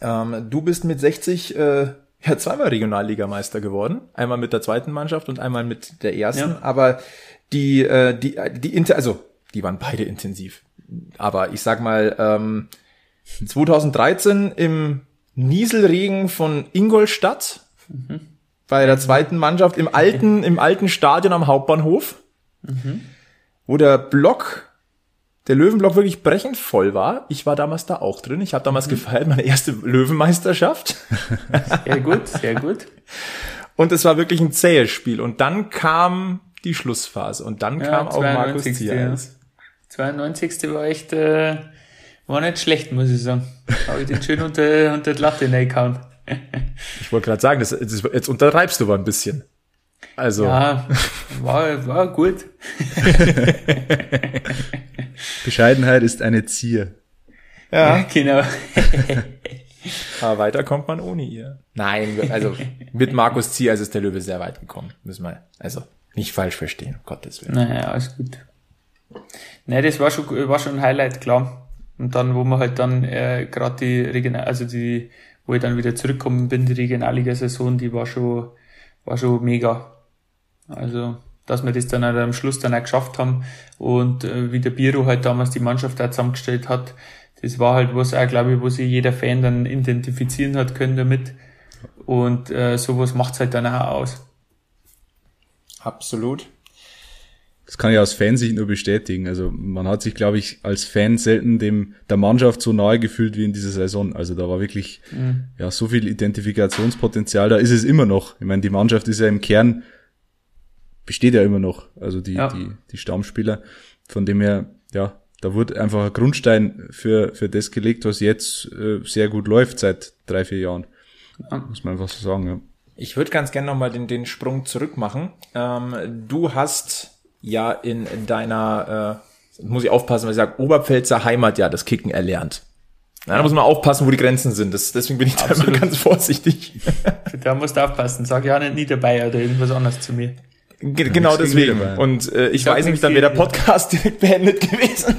Ähm, du bist mit 60 äh, ja zweimal Regionalligameister geworden. Einmal mit der zweiten Mannschaft und einmal mit der ersten. Ja. Aber die, äh, die, die Inter, also die waren beide intensiv. Aber ich sag mal, ähm, 2013 im Nieselregen von Ingolstadt. Mhm bei der zweiten Mannschaft im alten, im alten Stadion am Hauptbahnhof, mhm. wo der Block der Löwenblock wirklich brechend voll war. Ich war damals da auch drin. Ich habe damals mhm. gefeiert, meine erste Löwenmeisterschaft. Sehr gut, sehr gut. Und es war wirklich ein zähes Spiel. Und dann kam die Schlussphase. Und dann ja, kam auch Markus Ziers. 92. war echt, äh, war nicht schlecht, muss ich sagen. Habe ich den schön unter, unter die Latte reingehauen. ich wollte gerade sagen, das, das, jetzt untertreibst du aber ein bisschen. Also. Ja, war, war gut. Bescheidenheit ist eine Zier. Ja, ja genau. Aber weiter kommt man ohne ihr. Nein, also mit Markus Zier ist der Löwe sehr weit gekommen. Müssen wir, also nicht falsch verstehen, um Gottes Willen. Naja, alles gut. Nein, das war schon, war schon ein Highlight, klar. Und dann, wo man halt dann äh, gerade die Regional, also die, wo ich dann wieder zurückgekommen bin, die Regionalliga-Saison, die war schon, war schon mega. Also, dass wir das dann halt am Schluss dann auch geschafft haben und äh, wie der Biro halt damals die Mannschaft auch zusammengestellt hat, das war halt was auch, glaube ich, wo sich jeder Fan dann identifizieren hat können damit. Und äh, sowas macht's halt dann auch aus. Absolut. Das kann ich aus Fansicht nur bestätigen. Also man hat sich, glaube ich, als Fan selten dem der Mannschaft so nahe gefühlt wie in dieser Saison. Also da war wirklich mhm. ja so viel Identifikationspotenzial. Da ist es immer noch. Ich meine, die Mannschaft ist ja im Kern besteht ja immer noch. Also die ja. die die Stammspieler. Von dem her ja da wurde einfach ein Grundstein für, für das gelegt, was jetzt äh, sehr gut läuft seit drei, vier Jahren. Ja. Muss man einfach so sagen, ja. Ich würde ganz gerne nochmal den, den Sprung zurück machen. Ähm, du hast ja in deiner, äh, muss ich aufpassen, weil ich sage, Oberpfälzer Heimat ja das Kicken erlernt. Ja, da muss man aufpassen, wo die Grenzen sind. Das, deswegen bin ich Absolut. da immer ganz vorsichtig. da musst du aufpassen. Sag ja nicht nie dabei oder irgendwas anderes zu mir. G genau deswegen. Und äh, ich, ich weiß nicht, dann wäre der Podcast direkt beendet gewesen.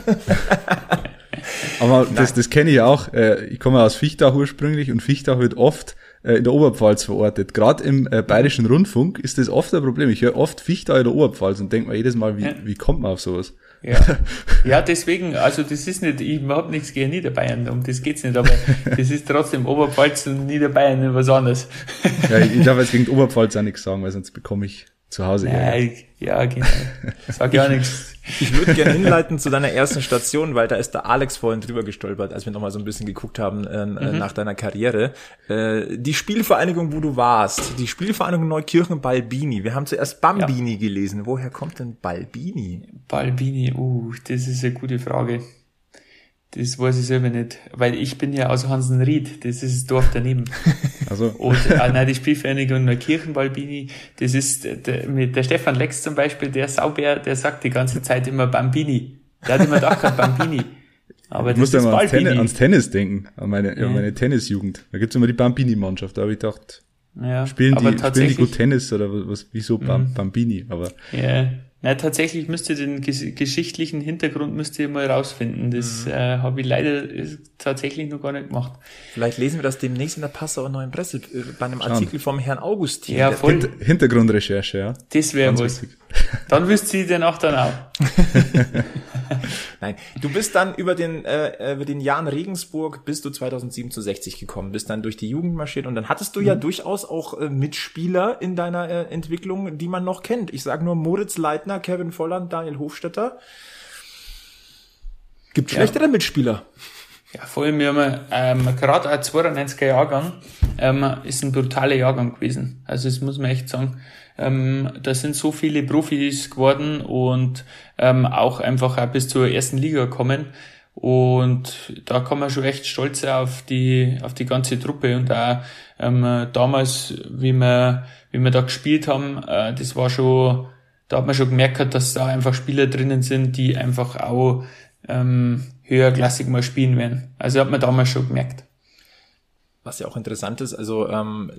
Aber das, das kenne ich auch. Äh, ich komme aus Fichtach ursprünglich und Fichtach wird oft äh, in der Oberpfalz verortet. Gerade im äh, Bayerischen Rundfunk ist das oft ein Problem. Ich höre oft Fichtach in der Oberpfalz und denke mir jedes Mal, wie, ja. wie kommt man auf sowas? Ja. ja, deswegen, also das ist nicht, ich habe nichts gegen Niederbayern, um das geht's nicht, aber das ist trotzdem Oberpfalz und Niederbayern was anderes. ja, ich darf jetzt gegen Oberpfalz auch nichts sagen, weil sonst bekomme ich zu Hause. Nein, ja, genau. Sag gar nichts. Ich würde gerne hinleiten zu deiner ersten Station, weil da ist der Alex vorhin drüber gestolpert, als wir nochmal so ein bisschen geguckt haben äh, mhm. nach deiner Karriere. Äh, die Spielvereinigung, wo du warst, die Spielvereinigung Neukirchen Balbini. Wir haben zuerst Bambini ja. gelesen. Woher kommt denn Balbini? Balbini, uh, das ist eine gute Frage. Das weiß ich selber nicht, weil ich bin ja aus Hansenried, das ist das Dorf daneben. Also. Und äh, nein, die Spielvereinigung Neukirchen-Balbini, das ist der, mit der Stefan Lex zum Beispiel, der Saubär, der sagt die ganze Zeit immer Bambini. Der hat immer gedacht, Bambini. Aber ich muss ja mal ans Tennis, ans Tennis, denken, an meine, ja. an meine Tennisjugend. Da gibt's immer die Bambini-Mannschaft, da habe ich gedacht, ja, spielen, die, spielen die gut Tennis oder was, wieso mhm. Bambini? Aber ja, na, tatsächlich müsste den geschichtlichen Hintergrund müsste ich mal rausfinden. Das mhm. äh, habe ich leider tatsächlich noch gar nicht gemacht. Vielleicht lesen wir das demnächst in der Passauer Neuen Presse äh, bei einem Schauen. Artikel vom Herrn Augustin. Ja, voll. Hint Hintergrundrecherche, ja. Das wäre was. Dann wüsst ihr den auch dann auch. Nein, du bist dann über den äh, über den Jahren Regensburg bist du 2007 zu 60 gekommen, bist dann durch die Jugend marschiert und dann hattest du mhm. ja durchaus auch äh, Mitspieler in deiner äh, Entwicklung, die man noch kennt. Ich sage nur Moritz Leitner, Kevin Volland, Daniel Hofstetter. Gibt schlechtere ja. Mitspieler. Ja, vor allem, wir haben ähm, gerade ein 92er Jahrgang, ähm, ist ein brutaler Jahrgang gewesen. Also das muss man echt sagen. Ähm, da sind so viele Profis geworden und ähm, auch einfach auch bis zur ersten Liga kommen. Und da kann man schon echt stolz sein auf die, auf die ganze Truppe. Und auch ähm, damals, wie wir, wie wir da gespielt haben, äh, das war schon, da hat man schon gemerkt, dass da einfach Spieler drinnen sind, die einfach auch ähm, höherklassig mal spielen werden. Also hat man damals schon gemerkt. Was ja auch interessant ist, also ähm,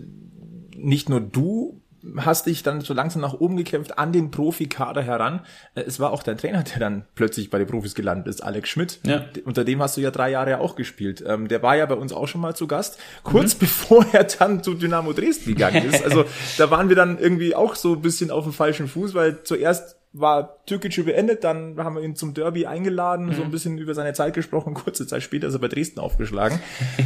nicht nur du hast dich dann so langsam nach oben gekämpft an den Profikader heran. Äh, es war auch dein Trainer, der dann plötzlich bei den Profis gelandet ist, Alex Schmidt. Ja. Unter dem hast du ja drei Jahre auch gespielt. Ähm, der war ja bei uns auch schon mal zu Gast, kurz mhm. bevor er dann zu Dynamo Dresden gegangen ist. Also da waren wir dann irgendwie auch so ein bisschen auf dem falschen Fuß, weil zuerst war Türkgücü beendet, dann haben wir ihn zum Derby eingeladen, mhm. so ein bisschen über seine Zeit gesprochen, kurze Zeit später ist er bei Dresden aufgeschlagen.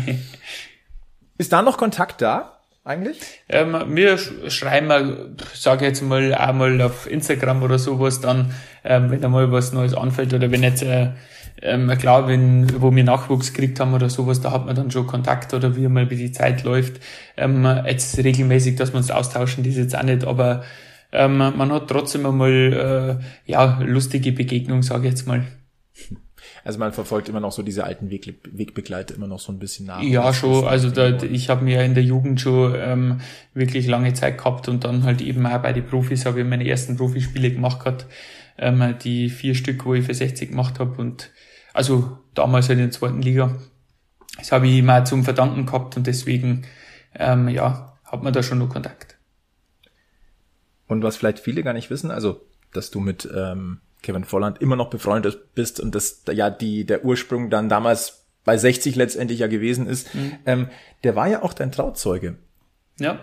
ist da noch Kontakt da? Eigentlich? Ähm, wir schreiben, sage jetzt mal, einmal auf Instagram oder sowas dann, ähm, wenn einmal was Neues anfällt oder wenn jetzt, äh, ähm, klar, wenn, wo wir Nachwuchs gekriegt haben oder sowas, da hat man dann schon Kontakt oder wie mal wie die Zeit läuft. Ähm, jetzt regelmäßig, dass wir uns austauschen, das ist jetzt auch nicht, aber ähm, man hat trotzdem einmal, äh, ja, lustige Begegnung, sage ich jetzt mal. Also man verfolgt immer noch so diese alten Weg, Wegbegleiter immer noch so ein bisschen nach. Ja, schon. Also da, ich habe mir in der Jugend schon ähm, wirklich lange Zeit gehabt und dann halt eben auch bei den Profis habe ich meine ersten Profispiele gemacht gehabt, ähm, die vier Stück, wo ich für 60 gemacht habe und also damals halt in der zweiten Liga. Das habe ich immer zum Verdanken gehabt und deswegen ähm, ja, hat man da schon noch Kontakt. Und was vielleicht viele gar nicht wissen, also dass du mit ähm, Kevin Volland immer noch befreundet bist und das ja die der Ursprung dann damals bei 60 letztendlich ja gewesen ist. Mhm. Ähm, der war ja auch dein Trauzeuge. Ja.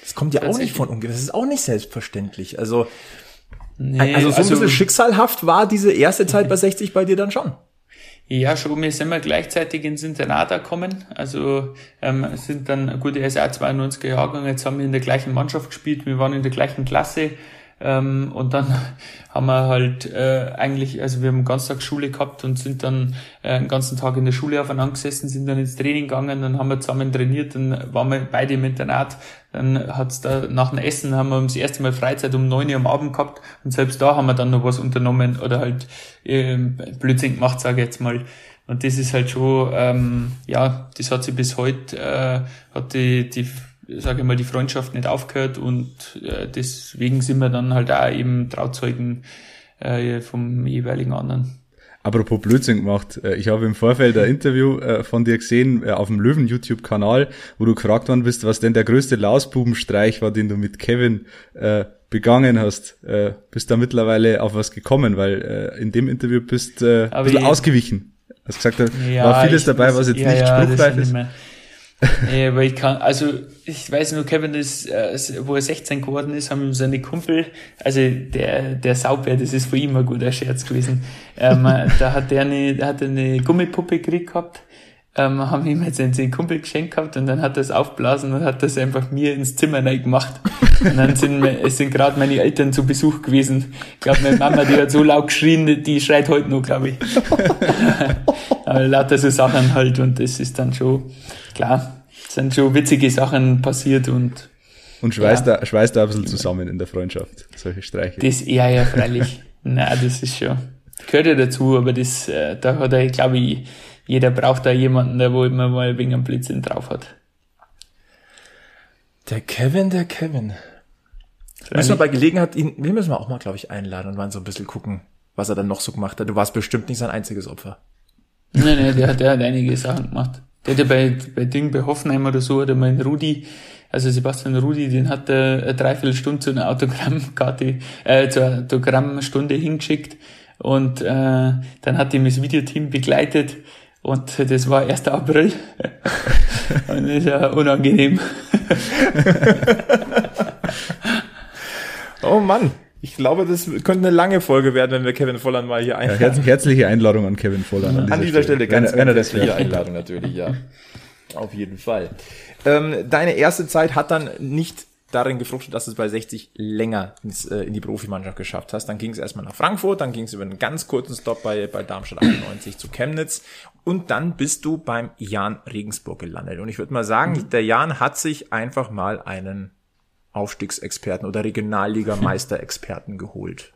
Das kommt ja auch nicht von ungefähr. Das ist auch nicht selbstverständlich. Also, nee, also so also, ein bisschen schicksalhaft war diese erste Zeit bei 60 bei dir dann schon. Ja, schon. Wir sind wir gleichzeitig ins Internat gekommen. Also ähm, sind dann, gut, er ist auch 92er Jahrgang, jetzt haben wir in der gleichen Mannschaft gespielt, wir waren in der gleichen Klasse. Ähm, und dann haben wir halt äh, eigentlich, also wir haben einen ganzen Tag Schule gehabt und sind dann äh, den ganzen Tag in der Schule aufeinander gesessen, sind dann ins Training gegangen, dann haben wir zusammen trainiert, dann waren wir beide im Internat, dann hat's da nach dem Essen haben wir das erste Mal Freizeit um neun Uhr am Abend gehabt und selbst da haben wir dann noch was unternommen oder halt äh, Blödsinn gemacht, sage ich jetzt mal. Und das ist halt schon, ähm, ja, das hat sich bis heute, äh, hat die, die sage ich mal, die Freundschaft nicht aufgehört und äh, deswegen sind wir dann halt auch eben Trauzeugen äh, vom jeweiligen anderen. Apropos Blödsinn gemacht, äh, ich habe im Vorfeld ein Interview äh, von dir gesehen äh, auf dem Löwen-YouTube-Kanal, wo du gefragt worden bist, was denn der größte Lausbubenstreich war, den du mit Kevin begangen hast. Bist da mittlerweile auf was gekommen, weil in dem Interview bist du ein bisschen ausgewichen. Hast gesagt, da ja, war vieles dabei, was jetzt ja, nicht ja, spruchreif ist. Ja, aber ich kann, also ich weiß nur, Kevin ist, äh, wo er 16 geworden ist, haben ihm seine Kumpel, also der, der Saubär, das ist für ihn ein guter Scherz gewesen. Ähm, da hat der eine, da hat eine Gummipuppe gekriegt gehabt, ähm, haben ihm jetzt einen Kumpel geschenkt gehabt und dann hat er es aufblasen und hat das einfach mir ins Zimmer rein gemacht. Und dann sind, es sind gerade meine Eltern zu Besuch gewesen. Ich glaube, meine Mama, die hat so laut geschrien, die schreit heute noch, glaube ich. Aber lauter so Sachen halt und das ist dann schon, klar, sind schon witzige Sachen passiert und und schweißt, ja. da, schweißt da ein bisschen zusammen in der Freundschaft, solche Streiche. Das, ja, ja, freilich. Na, das ist schon, gehört ja dazu, aber das, äh, da hat er, glaube ich, jeder braucht da jemanden, der wo immer mal wegen einem Blödsinn drauf hat. Der Kevin, der Kevin. Müssen wir bei Gelegenheit ihn, wir müssen wir auch mal, glaube ich, einladen und mal so ein bisschen gucken, was er dann noch so gemacht hat. Du warst bestimmt nicht sein einziges Opfer. Nein, nein, der hat, der hat einige Sachen gemacht. Der hat ja bei, bei Ding, bei Hoffenheim oder so, oder mein Rudi, also Sebastian Rudi, den hat er eine Dreiviertelstunde zu einer Autogrammkarte, äh, zur Autogrammstunde hingeschickt und äh, dann hat ihm das Videoteam begleitet und das war 1. April. und das ist ja unangenehm. oh Mann. Ich glaube, das könnte eine lange Folge werden, wenn wir Kevin Volland mal hier einladen. Ja, herz herzliche Einladung an Kevin Volland. An dieser, an dieser Stelle. Stelle ganz, wenn, ganz herzliche Einladung natürlich, ja. Auf jeden Fall. Ähm, deine erste Zeit hat dann nicht darin gefruchtet, dass du es bei 60 länger ins, äh, in die Profimannschaft geschafft hast. Dann ging es erstmal nach Frankfurt, dann ging es über einen ganz kurzen Stop bei, bei Darmstadt 91 zu Chemnitz und dann bist du beim Jan Regensburg gelandet. Und ich würde mal sagen, mhm. der Jan hat sich einfach mal einen Aufstiegsexperten oder Regionalliga-Meisterexperten geholt.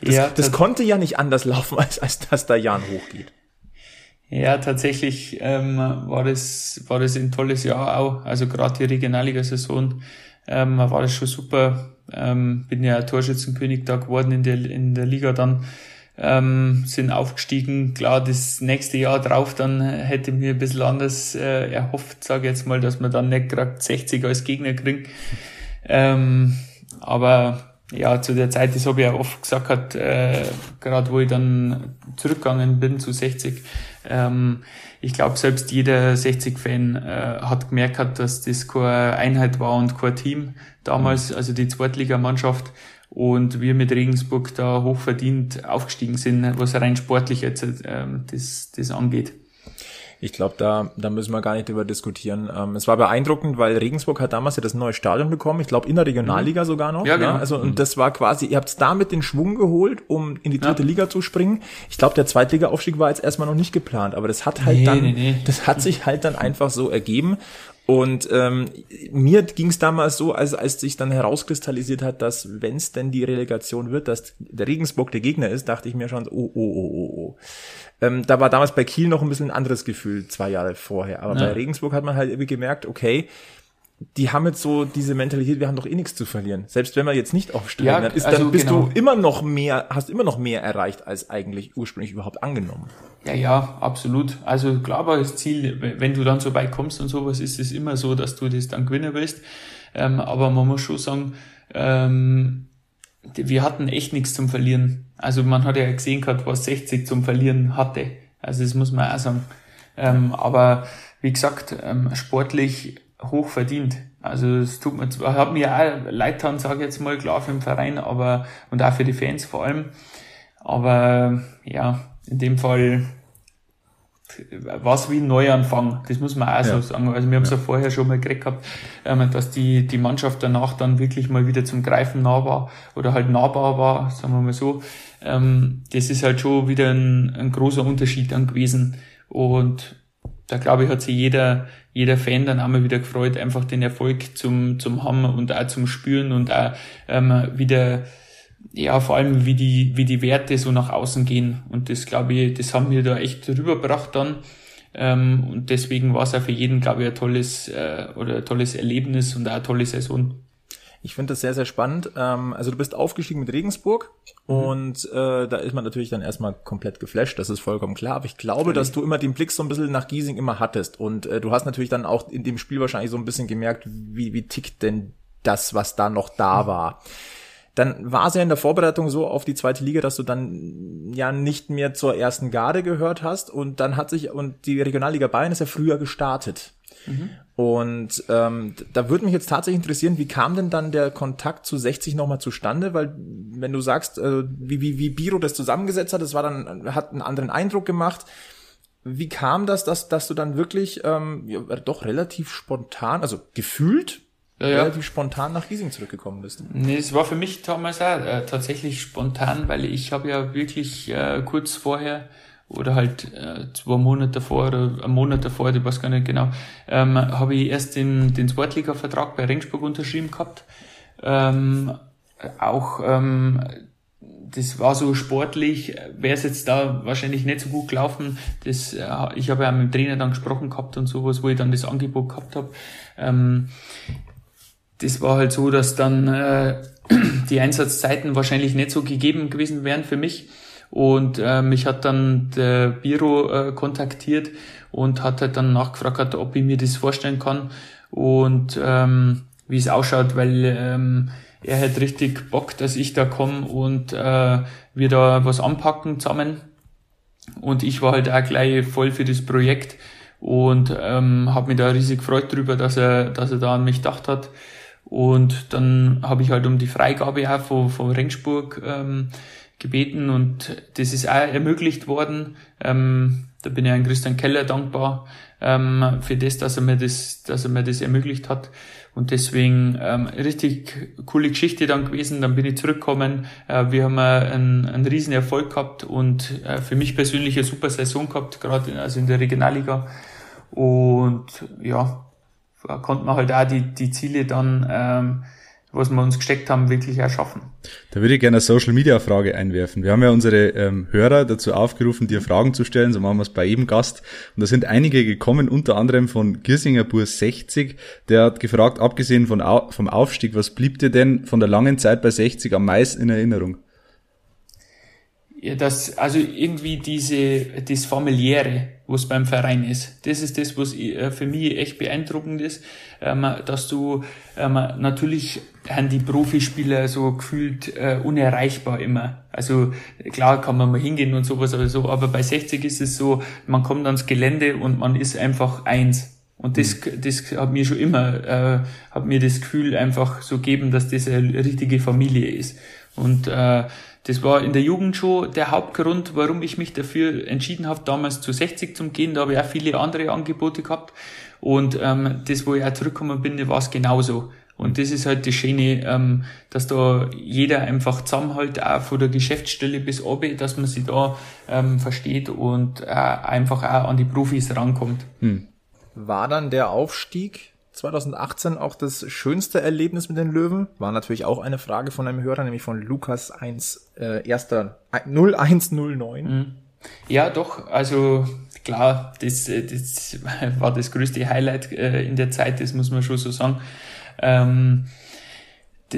Das, ja, das konnte ja nicht anders laufen, als, als dass der Jan hochgeht. Ja, tatsächlich ähm, war das war das ein tolles Jahr auch. Also gerade die Regionalliga-Saison ähm, war das schon super. Ähm, bin ja Torschützenkönig da geworden in der in der Liga dann ähm, sind aufgestiegen. Klar, das nächste Jahr drauf, dann hätte mir ein bisschen anders äh, erhofft, sage jetzt mal, dass man dann nicht gerade 60 als Gegner kriegen. Ähm, aber ja, zu der Zeit, das habe ich ja oft gesagt, hat, äh, gerade wo ich dann zurückgegangen bin zu 60, ähm, ich glaube, selbst jeder 60-Fan äh, hat gemerkt, hat, dass das keine Einheit war und kein Team damals, also die Zweitligamannschaft und wir mit Regensburg da hochverdient aufgestiegen sind, was rein sportlich jetzt ähm, das, das angeht. Ich glaube, da, da müssen wir gar nicht drüber diskutieren. Ähm, es war beeindruckend, weil Regensburg hat damals ja das neue Stadion bekommen. Ich glaube, in der Regionalliga mhm. sogar noch. Ja, genau. Ja, also, und mhm. das war quasi, ihr habt damit den Schwung geholt, um in die dritte ja. Liga zu springen. Ich glaube, der Zweitliga-Aufstieg war jetzt erstmal noch nicht geplant, aber das hat halt nee, dann, nee, nee. das hat sich halt dann einfach so ergeben. Und ähm, mir ging es damals so, als, als sich dann herauskristallisiert hat, dass wenn es denn die Relegation wird, dass der Regensburg der Gegner ist, dachte ich mir schon, oh, oh, oh, oh, oh. Ähm, da war damals bei Kiel noch ein bisschen ein anderes Gefühl, zwei Jahre vorher. Aber ja. bei Regensburg hat man halt irgendwie gemerkt, okay, die haben jetzt so diese Mentalität, wir haben doch eh nichts zu verlieren. Selbst wenn wir jetzt nicht aufsteigen, ja, dann, ist, also dann bist genau. du immer noch mehr, hast immer noch mehr erreicht, als eigentlich ursprünglich überhaupt angenommen. Ja, ja, absolut. Also klar war das Ziel, wenn du dann so weit kommst und sowas, ist es immer so, dass du das dann gewinnen willst. Ähm, aber man muss schon sagen, ähm, wir hatten echt nichts zum Verlieren. Also man hat ja gesehen gehabt, was 60 zum Verlieren hatte. Also das muss man auch sagen. Ähm, aber wie gesagt, ähm, sportlich hoch verdient. Also es tut mir zwar, hat mir auch leid getan, sage ich jetzt mal, klar für den Verein, aber und auch für die Fans vor allem. Aber ja, in dem Fall war es wie ein Neuanfang, das muss man auch ja. so sagen. Also wir haben es ja. ja. vorher schon mal gekriegt gehabt, ähm, dass die, die Mannschaft danach dann wirklich mal wieder zum Greifen nah war oder halt nahbar war, sagen wir mal so. Ähm, das ist halt schon wieder ein, ein großer Unterschied dann gewesen. Und da glaube ich, hat sich jeder, jeder Fan dann einmal wieder gefreut, einfach den Erfolg zum, zum haben und auch zum Spüren und auch ähm, wieder, ja, vor allem wie die, wie die Werte so nach außen gehen. Und das glaube ich, das haben wir da echt rübergebracht dann. Ähm, und deswegen war es auch für jeden, glaube ich, ein tolles äh, oder ein tolles Erlebnis und auch eine tolle Saison. Ich finde das sehr, sehr spannend. Ähm, also du bist aufgestiegen mit Regensburg mhm. und äh, da ist man natürlich dann erstmal komplett geflasht, das ist vollkommen klar. Aber ich glaube, okay. dass du immer den Blick so ein bisschen nach Giesing immer hattest. Und äh, du hast natürlich dann auch in dem Spiel wahrscheinlich so ein bisschen gemerkt, wie, wie tickt denn das, was da noch da mhm. war. Dann war es ja in der Vorbereitung so auf die zweite Liga, dass du dann ja nicht mehr zur ersten Garde gehört hast und dann hat sich, und die Regionalliga Bayern ist ja früher gestartet. Mhm. Und ähm, da würde mich jetzt tatsächlich interessieren, wie kam denn dann der Kontakt zu 60 nochmal zustande? Weil wenn du sagst, äh, wie, wie, wie Biro das zusammengesetzt hat, das war dann, hat einen anderen Eindruck gemacht. Wie kam das, dass, dass du dann wirklich ähm, ja, doch relativ spontan, also gefühlt ja, ja. relativ spontan nach Giesing zurückgekommen bist? Nee, es war für mich damals auch äh, tatsächlich spontan, weil ich habe ja wirklich äh, kurz vorher oder halt äh, zwei Monate davor oder einen Monat davor, ich weiß gar nicht genau, ähm, habe ich erst den, den Sportliga-Vertrag bei Regensburg unterschrieben gehabt. Ähm, auch ähm, das war so sportlich, wäre es jetzt da wahrscheinlich nicht so gut gelaufen. Das, äh, ich habe ja mit dem Trainer dann gesprochen gehabt und sowas, wo ich dann das Angebot gehabt habe. Ähm, das war halt so, dass dann äh, die Einsatzzeiten wahrscheinlich nicht so gegeben gewesen wären für mich. Und äh, mich hat dann der Biro äh, kontaktiert und hat halt dann nachgefragt, ob ich mir das vorstellen kann und ähm, wie es ausschaut, weil ähm, er hat richtig Bock, dass ich da komme und äh, wir da was anpacken zusammen. Und ich war halt auch gleich voll für das Projekt und ähm, habe mich da riesig gefreut drüber, dass er, dass er da an mich gedacht hat. Und dann habe ich halt um die Freigabe auch von, von Regensburg ähm, gebeten und das ist auch ermöglicht worden. Ähm, da bin ich an Christian Keller dankbar ähm, für das, dass er mir das, dass er mir das ermöglicht hat. Und deswegen ähm, richtig coole Geschichte dann gewesen. Dann bin ich zurückgekommen. Äh, wir haben einen, einen riesen Erfolg gehabt und äh, für mich persönlich eine super Saison gehabt, gerade also in der Regionalliga. Und ja, konnte man halt auch die, die Ziele dann ähm, was wir uns gesteckt haben, wirklich erschaffen. Da würde ich gerne eine Social Media Frage einwerfen. Wir haben ja unsere ähm, Hörer dazu aufgerufen, dir Fragen zu stellen, so machen wir es bei jedem Gast. Und da sind einige gekommen, unter anderem von Giersinger Burs 60. Der hat gefragt, abgesehen von, vom Aufstieg, was blieb dir denn von der langen Zeit bei 60 am meisten in Erinnerung? Ja, das, also irgendwie diese, das familiäre, was beim Verein ist. Das ist das, was äh, für mich echt beeindruckend ist, ähm, dass du ähm, natürlich haben die Profispieler so gefühlt äh, unerreichbar immer. Also klar kann man mal hingehen und sowas, aber so, aber bei 60 ist es so, man kommt ans Gelände und man ist einfach eins. Und das, mhm. das hat mir schon immer, äh, hat mir das Gefühl einfach so gegeben, dass das eine richtige Familie ist. Und äh, das war in der Jugend schon der Hauptgrund, warum ich mich dafür entschieden habe, damals zu 60 zum gehen. Da habe ich auch viele andere Angebote gehabt. Und ähm, das, wo ich auch zurückgekommen bin, war es genauso. Und das ist halt das Schöne, ähm, dass da jeder einfach zusammenhält, auch von der Geschäftsstelle bis oben, dass man sich da ähm, versteht und äh, einfach auch an die Profis rankommt. Hm. War dann der Aufstieg 2018 auch das schönste Erlebnis mit den Löwen? War natürlich auch eine Frage von einem Hörer, nämlich von Lukas 1, äh, erster 0109. Mhm. Ja, doch, also klar, das, das war das größte Highlight äh, in der Zeit, das muss man schon so sagen ähm,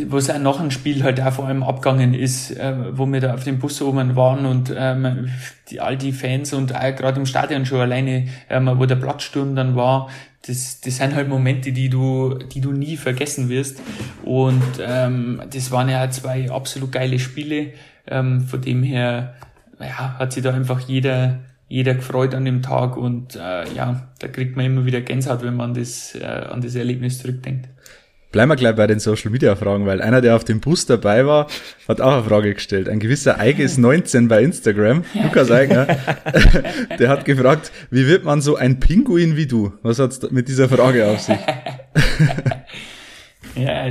was auch nach dem Spiel halt auch vor allem abgegangen ist, äh, wo wir da auf dem Bus oben waren und ähm, die, all die Fans und auch gerade im Stadion schon alleine, ähm, wo der Platzsturm dann war, das, das sind halt Momente, die du, die du nie vergessen wirst. Und ähm, das waren ja zwei absolut geile Spiele. Ähm, von dem her ja, hat sich da einfach jeder, jeder gefreut an dem Tag und äh, ja, da kriegt man immer wieder Gänsehaut, wenn man das, äh, an das Erlebnis zurückdenkt. Bleiben wir gleich bei den Social Media Fragen, weil einer, der auf dem Bus dabei war, hat auch eine Frage gestellt. Ein gewisser Eige ist 19 bei Instagram, Lukas Eigner, der hat gefragt, wie wird man so ein Pinguin wie du? Was hat's mit dieser Frage auf sich? ja,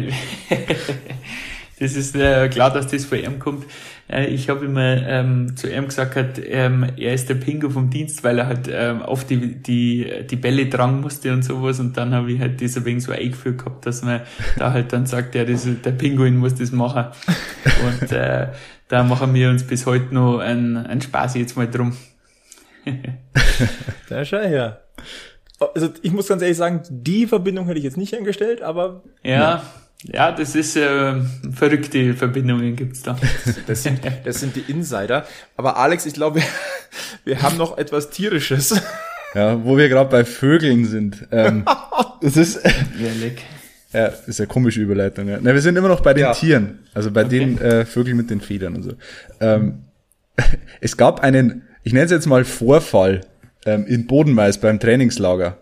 das ist äh, klar, dass das von ihm kommt. Äh, ich habe immer ähm, zu ihm gesagt, hat, ähm, er ist der Pingo vom Dienst, weil er halt ähm, oft die, die, die Bälle tragen musste und sowas. Und dann habe ich halt das ein wenig so eingeführt gehabt, dass man da halt dann sagt, ja, das, der Pinguin muss das machen. Und äh, da machen wir uns bis heute noch einen, einen Spaß jetzt mal drum. da schau her. Also ich muss ganz ehrlich sagen, die Verbindung hätte ich jetzt nicht eingestellt, aber ja. ja. Ja, das ist äh, verrückte Verbindungen gibt's da. Das sind, das sind die Insider. Aber Alex, ich glaube, wir, wir haben noch etwas Tierisches. Ja, wo wir gerade bei Vögeln sind. Ähm, das ist Ehrlich. Ja, ist ja komische Überleitung. Ja. Na, wir sind immer noch bei den ja. Tieren, also bei okay. den äh, Vögeln mit den Federn und so. Ähm, es gab einen, ich nenne es jetzt mal Vorfall ähm, in Bodenmais beim Trainingslager.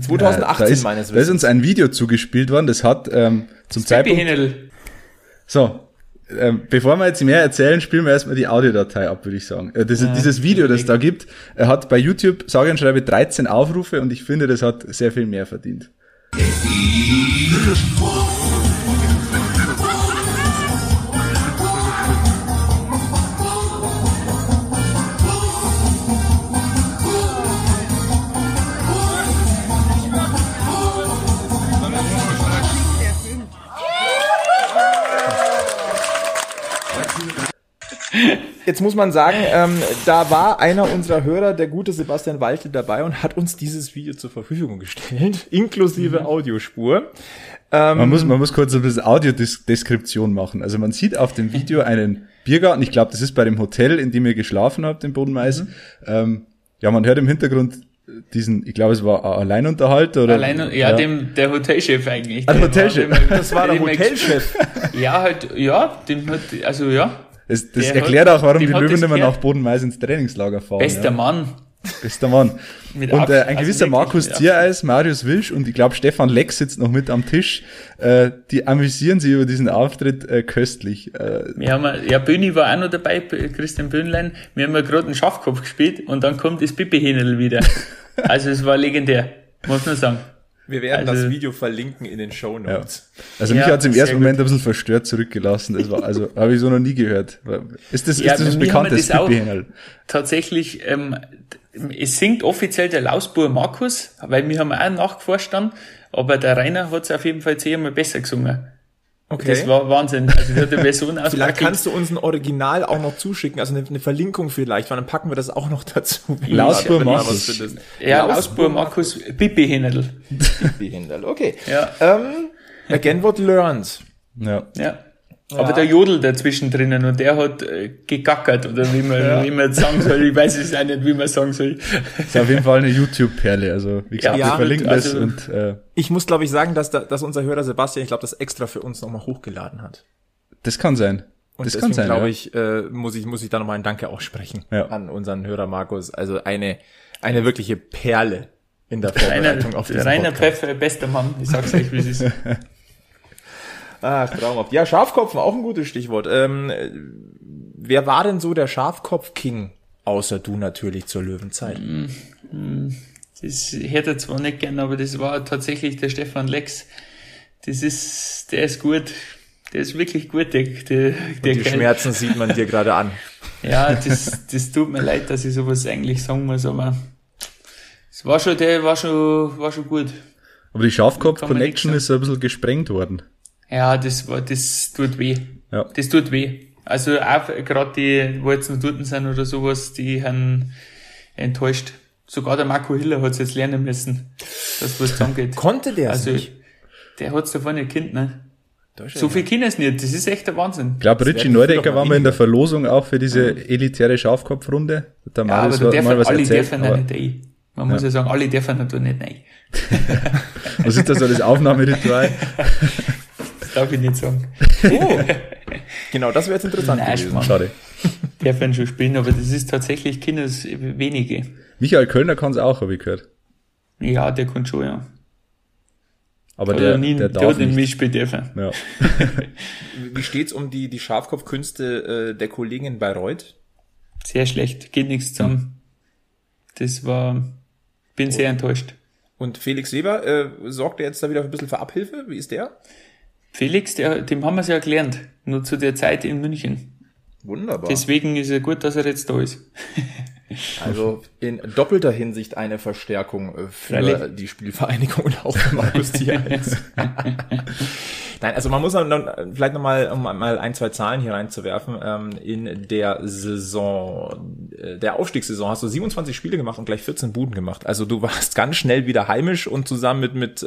2018 äh, ist, meines Wissens. Da ist uns ein Video zugespielt worden, das hat ähm, zum Zeitpunkt... Hinel. So, ähm, bevor wir jetzt mehr erzählen, spielen wir erstmal die Audiodatei ab, würde ich sagen. Äh, das, ja, dieses Video, das da gibt, er hat bei YouTube, sage und schreibe, 13 Aufrufe und ich finde, das hat sehr viel mehr verdient. Jetzt muss man sagen, ähm, da war einer unserer Hörer, der gute Sebastian Walte, dabei und hat uns dieses Video zur Verfügung gestellt, inklusive mhm. Audiospur. Ähm, man, muss, man muss kurz ein bisschen Audiodeskription machen. Also man sieht auf dem Video einen Biergarten. Ich glaube, das ist bei dem Hotel, in dem ihr geschlafen habt, in Bodenmais. Mhm. Ähm, ja, man hört im Hintergrund diesen, ich glaube, es war ein Alleinunterhalter oder? Allein, ja, ja, dem, der Hotelchef eigentlich. Ein Hotelchef. War, das war der Hotelchef. ja, halt, ja, dem hat, also ja, das, das erklärt auch, warum die Löwen immer nach Bodenmais ins Trainingslager fahren. Bester ja. Mann. Bester Mann. und äh, ein gewisser also Markus Ziereis, Marius Wilsch und ich glaube Stefan Leck sitzt noch mit am Tisch. Äh, die amüsieren sich über diesen Auftritt äh, köstlich. Äh, wir haben, ja, Böni war auch noch dabei, Christian Böhnlein. Wir haben ja gerade einen Schafkopf gespielt und dann kommt das Pipi-Hähnel wieder. also es war legendär, muss man sagen. Wir werden also, das Video verlinken in den Show Notes. Ja. Also mich ja, hat es im ersten Moment ein bisschen verstört zurückgelassen. Das war, also habe ich so noch nie gehört. Ist das, ja, ist das was Bekanntes? Das auch tatsächlich, ähm, es singt offiziell der Lausbur Markus, weil wir haben auch nachgeforscht dann, aber der Rainer hat es auf jeden Fall zehnmal besser gesungen. Okay. Das war Wahnsinn. Also die Version aus Vielleicht kannst du uns ein Original auch noch zuschicken, also eine, eine Verlinkung vielleicht, weil dann packen wir das auch noch dazu. Lausbur Markus. Ja, Lausbur Markus, Bibi Hindel. Bibi Hindel, okay. Ja. Ähm, again what learned. Ja. Ja. Aber ja. der Jodel dazwischen drinnen und der hat äh, gegackert oder wie man, ja. wie man sagen soll. Ich weiß es auch nicht, wie man sagen soll. Das ist auf jeden Fall eine YouTube-Perle. Also wie gesagt, ja, wir verlinken das. Also, und, äh, ich muss glaube ich sagen, dass, da, dass unser Hörer Sebastian, ich glaube, das extra für uns nochmal hochgeladen hat. Das kann sein. Und das deswegen, kann sein. glaube ich, äh, muss ich, muss ich da nochmal ein Danke aussprechen ja. an unseren Hörer Markus. Also eine, eine wirkliche Perle in der Vorbereitung Rainer, auf diesen Rainer Pfeffer, bester Mann. Ich sag's euch, wie es ist. Ach, traumhaft. Ja, Schafkopfen, auch ein gutes Stichwort. Ähm, wer war denn so der Schafkopf-King, außer du natürlich zur Löwenzeit? Das hätte er zwar nicht gern, aber das war tatsächlich der Stefan Lex. Das ist, der ist gut. Der ist wirklich gut, der, der, der Die Kerl. Schmerzen sieht man dir gerade an. Ja, das, das tut mir leid, dass ich sowas eigentlich sagen muss, aber es war schon, der war schon, war schon gut. Aber die Schafkopf-Connection ist ein bisschen gesprengt worden. Ja, das war, das tut weh. Ja. Das tut weh. Also auch gerade die, wo jetzt noch dort sind oder sowas, die haben enttäuscht. Sogar der Marco Hiller hat es jetzt lernen müssen, dass was zusammengeht. Konnte der es Also, nicht? der hat's davon nicht kennt, ne? Ist So ja. viel können es nicht. Das ist echt der Wahnsinn. Ich glaube, Richie Neudecker war mal in der. Verlosung auch für diese elitäre Schafkopfrunde. Der Ja, aber da hat mal dürfen was alle erzählt. dürfen da aber nicht rein. Man muss ja sagen, alle dürfen da nicht rein. Was ist das so das Aufnahmeritual? Darf ich nicht sagen. Oh, genau, das wäre jetzt interessant Nein, gewesen. Mann. Schade. Dürfen schon spielen, aber das ist tatsächlich Kinders wenige. Michael Kölner kann es auch, habe ich gehört. Ja, der kann schon, ja. Aber der, er nie, der der, darf hat nicht mitspielen dürfen. Ja. Wie steht's um die, die Schafkopfkünste äh, der Kollegin in Bayreuth? Sehr schlecht, geht nichts zusammen. Das war, bin sehr enttäuscht. Und Felix Weber, äh, sorgt er jetzt da wieder ein bisschen für Abhilfe? Wie ist der? Felix, der, dem haben wir es ja gelernt, nur zu der Zeit in München. Wunderbar. Deswegen ist er gut, dass er jetzt da ist. Also in doppelter Hinsicht eine Verstärkung äh, für Freilich. die Spielvereinigung und auch für Markus Tierhals. Nein, also man muss dann vielleicht nochmal, um mal ein, zwei Zahlen hier reinzuwerfen, ähm, in der Saison, äh, der Aufstiegssaison hast du 27 Spiele gemacht und gleich 14 Buden gemacht. Also du warst ganz schnell wieder heimisch und zusammen mit, mit,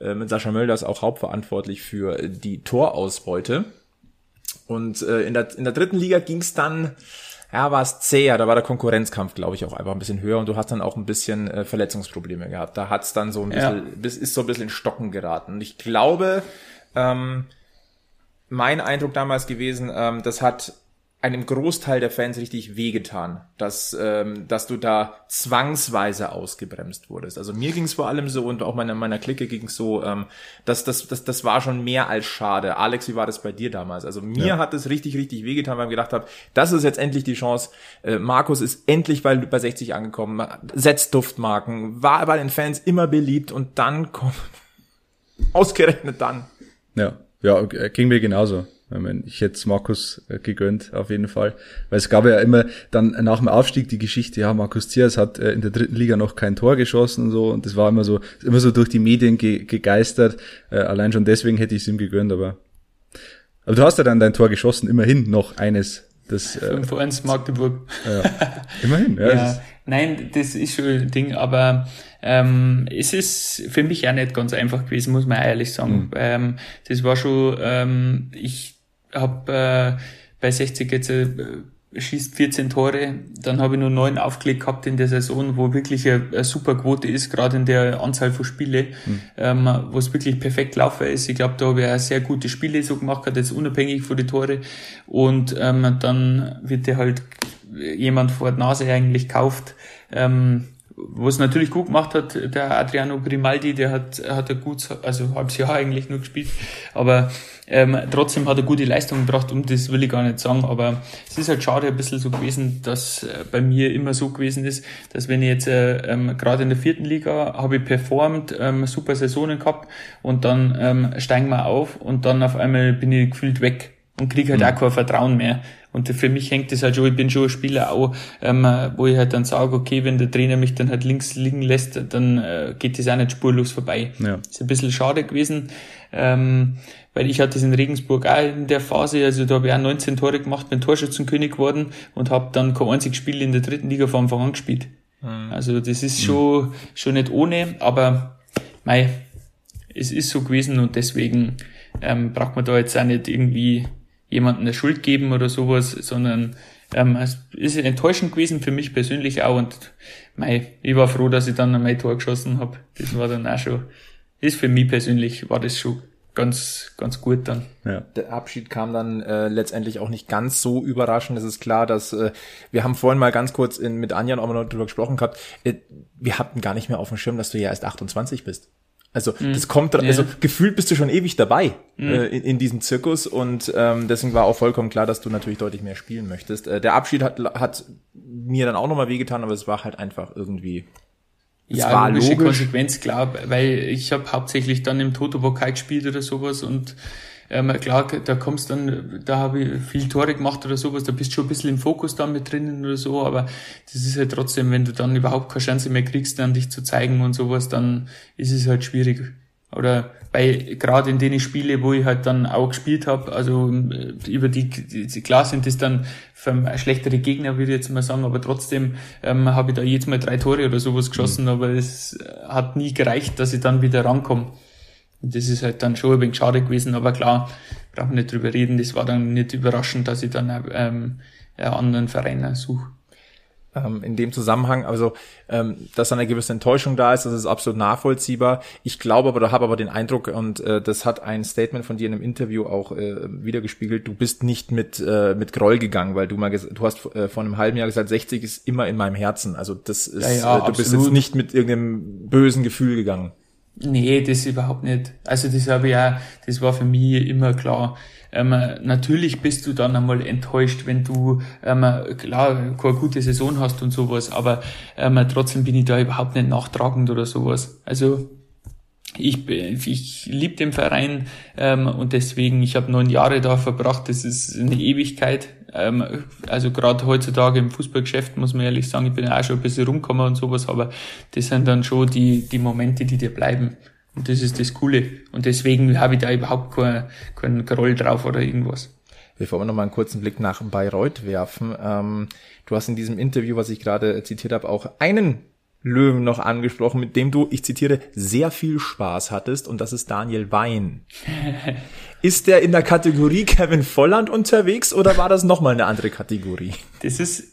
äh, äh, mit Sascha Mölders auch hauptverantwortlich für die Torausbeute. Und äh, in, der, in der dritten Liga ging es dann, ja, war es zäher, da war der Konkurrenzkampf, glaube ich, auch einfach ein bisschen höher und du hast dann auch ein bisschen äh, Verletzungsprobleme gehabt. Da hat's dann so ein Ja. bisschen, bis, ist so ein bisschen in Stocken geraten. Und ich glaube, ähm, mein Eindruck damals gewesen, ähm, das hat einem Großteil der Fans richtig wehgetan, dass, ähm, dass du da zwangsweise ausgebremst wurdest. Also mir ging es vor allem so und auch meiner, meiner Clique ging es so, ähm, dass das, das, das war schon mehr als schade. Alex, wie war das bei dir damals? Also mir Ja. hat es richtig, richtig wehgetan, weil ich gedacht habe, das ist jetzt endlich die Chance. Äh, Markus ist endlich bei, bei 60 angekommen, setzt Duftmarken, war bei den Fans immer beliebt und dann kommt, ausgerechnet dann. Ja, ja, ging mir genauso. Ich, mein, ich hätte es Markus äh, gegönnt, auf jeden Fall. Weil es gab ja immer dann nach dem Aufstieg die Geschichte, ja, Markus Ziers hat äh, in der dritten Liga noch kein Tor geschossen und so. Und das war immer so, immer so durch die Medien ge gegeistert. Äh, allein schon deswegen hätte ich es ihm gegönnt, aber. Aber du hast ja dann dein Tor geschossen, immerhin noch eines. Das, äh, 5-1 Magdeburg. ja, immerhin, ja. Ja, nein, das ist schon ein Ding, aber ähm, es ist für mich auch nicht ganz einfach gewesen, muss man ehrlich sagen. Ähm, das war schon, ähm, ich habe äh, bei 60 jetzt äh, schießt 14 Tore, dann habe ich nur neun aufgelegt gehabt in der Saison, wo wirklich eine, eine super Quote ist, gerade in der Anzahl von Spiele, ähm, wo es wirklich perfekt laufen ist. Ich glaube, da habe ich auch sehr gute Spiele so gemacht, gehabt, jetzt unabhängig von den Tore. Und ähm, dann wird dir halt jemand vor der Nase eigentlich kauft, ähm, was natürlich gut gemacht hat, der Adriano Grimaldi, der hat, hat ein gut, also ein halbes Jahr eigentlich nur gespielt, aber ähm, trotzdem hat er gute Leistung gebracht und das will ich gar nicht sagen, aber es ist halt schade ein bisschen so gewesen, dass äh, bei mir immer so gewesen ist, dass wenn ich jetzt äh, ähm, gerade in der vierten Liga habe ich performt, ähm, super Saisonen gehabt und dann ähm, steigen wir auf und dann auf einmal bin ich gefühlt weg und kriege halt auch kein Vertrauen mehr. Und für mich hängt das halt schon, ich bin schon ein Spieler auch, ähm, wo ich halt dann sage, okay, wenn der Trainer mich dann halt links liegen lässt, dann äh, geht das auch nicht spurlos vorbei. Ja. Ist ein bisschen schade gewesen, ähm, weil ich hatte das in Regensburg auch in der Phase, also da habe ich auch 19 Tore gemacht, bin Torschützenkönig geworden und habe dann kein einziges Spiel in der dritten Liga von Anfang an gespielt. Also das ist schon, schon nicht ohne, aber mei, es ist so gewesen und deswegen ähm, braucht man da jetzt auch nicht irgendwie jemanden eine Schuld geben oder sowas, sondern ähm, es ist enttäuschend gewesen für mich persönlich auch und mei, ich war froh, dass ich dann mein Tor geschossen habe. Das war dann auch schon, ist für mich persönlich, war das schon ganz, ganz gut dann. ja. Der Abschied kam dann äh, letztendlich auch nicht ganz so überraschend. Es ist klar, dass äh, wir haben vorhin mal ganz kurz in, mit Anja auch mal noch drüber gesprochen gehabt. Äh, wir hatten gar nicht mehr auf dem Schirm, dass du ja erst 28 bist. Also mhm. das kommt, also ja. gefühlt bist du schon ewig dabei mhm. äh, in, in, diesem Zirkus und ähm, deswegen war auch vollkommen klar, dass du natürlich deutlich mehr spielen möchtest. Äh, der Abschied hat, hat mir dann auch nochmal wehgetan, aber es war halt einfach irgendwie. Ja, war logische logisch. Konsequenz, klar, weil ich habe hauptsächlich dann im Toto-Pokal gespielt oder sowas und ähm, klar, da kommst dann, da habe ich viel Tore gemacht oder sowas, da bist du schon ein bisschen im Fokus dann mit drinnen oder so, aber das ist halt trotzdem, wenn du dann überhaupt keine Chance mehr kriegst, dann dich zu zeigen und sowas, dann ist es halt schwierig. Oder bei gerade in denen Spiele, wo ich halt dann auch gespielt habe, also äh, über die, die klar sind das dann für schlechtere Gegner, würde ich jetzt mal sagen, aber trotzdem ähm, habe ich da jetzt mal drei Tore oder sowas geschossen, mhm. aber es hat nie gereicht, dass ich dann wieder rankomme. Und das ist halt dann schon ein wenig schade gewesen, aber klar, brauchen nicht drüber reden. Das war dann nicht überraschend, dass ich dann ähm, einen anderen Verein suche. Ähm, in dem Zusammenhang, also ähm, dass eine gewisse Enttäuschung da ist, das ist absolut nachvollziehbar. Ich glaube aber, da habe aber den Eindruck, und äh, das hat ein Statement von dir in einem Interview auch äh, wiedergespiegelt, du bist nicht mit, äh, mit Groll gegangen, weil du mal du hast äh, vor einem halben Jahr gesagt, 60 ist immer in meinem Herzen. Also das ist, ja, ja, äh, du absolut. bist jetzt nicht mit irgendeinem bösen Gefühl gegangen. Nee, das überhaupt nicht. Also das habe ich auch, das war für mich immer klar. Ähm, natürlich bist du dann einmal enttäuscht, wenn du ähm, klar keine gute Saison hast und sowas, aber ähm, trotzdem bin ich da überhaupt nicht nachtragend oder sowas. Also ich, ich liebe den Verein ähm, und deswegen, ich habe neun Jahre da verbracht, das ist eine Ewigkeit. Ähm, also gerade heutzutage im Fußballgeschäft muss man ehrlich sagen, ich bin auch schon ein bisschen rumgekommen und sowas, aber das sind dann schon die, die Momente, die dir bleiben. Und das ist das Coole. Und deswegen habe ich da überhaupt keinen kein Groll drauf oder irgendwas. Bevor wir noch mal einen kurzen Blick nach Bayreuth werfen, ähm, du hast in diesem Interview, was ich gerade zitiert habe, auch einen Löwen noch angesprochen, mit dem du, ich zitiere, sehr viel Spaß hattest und das ist Daniel Wein. ist der in der Kategorie Kevin Volland unterwegs oder war das nochmal eine andere Kategorie? Das ist,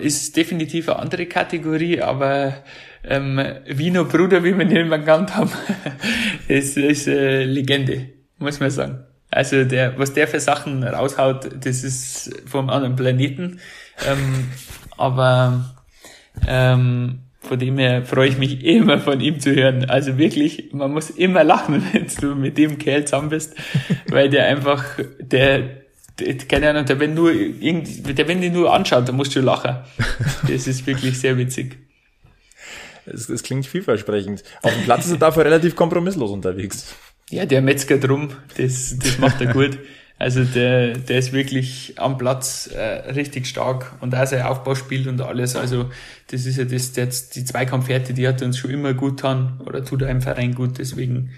ist definitiv eine andere Kategorie, aber ähm, Wiener Bruder, wie wir ihn immer genannt haben, ist, ist äh, Legende, muss man sagen. Also der, was der für Sachen raushaut, das ist vom anderen Planeten. Ähm, aber ähm, von dem her freue ich mich immer von ihm zu hören. Also wirklich, man muss immer lachen, wenn du mit dem Kerl zusammen bist, weil der einfach, der, der keine Ahnung, der wenn nur irgendwie, der wenn die nur anschaut, dann musst du lachen. Das ist wirklich sehr witzig. Es, es klingt vielversprechend. Auf dem Platz ist er dafür relativ kompromisslos unterwegs. Ja, der Metzger drum, das, das macht er gut. Also der, der ist wirklich am Platz äh, richtig stark und auch sein Aufbauspiel und alles. Also das ist ja das, das die Zweikampfhärte, die hat uns schon immer gut getan oder tut einem Verein gut, deswegen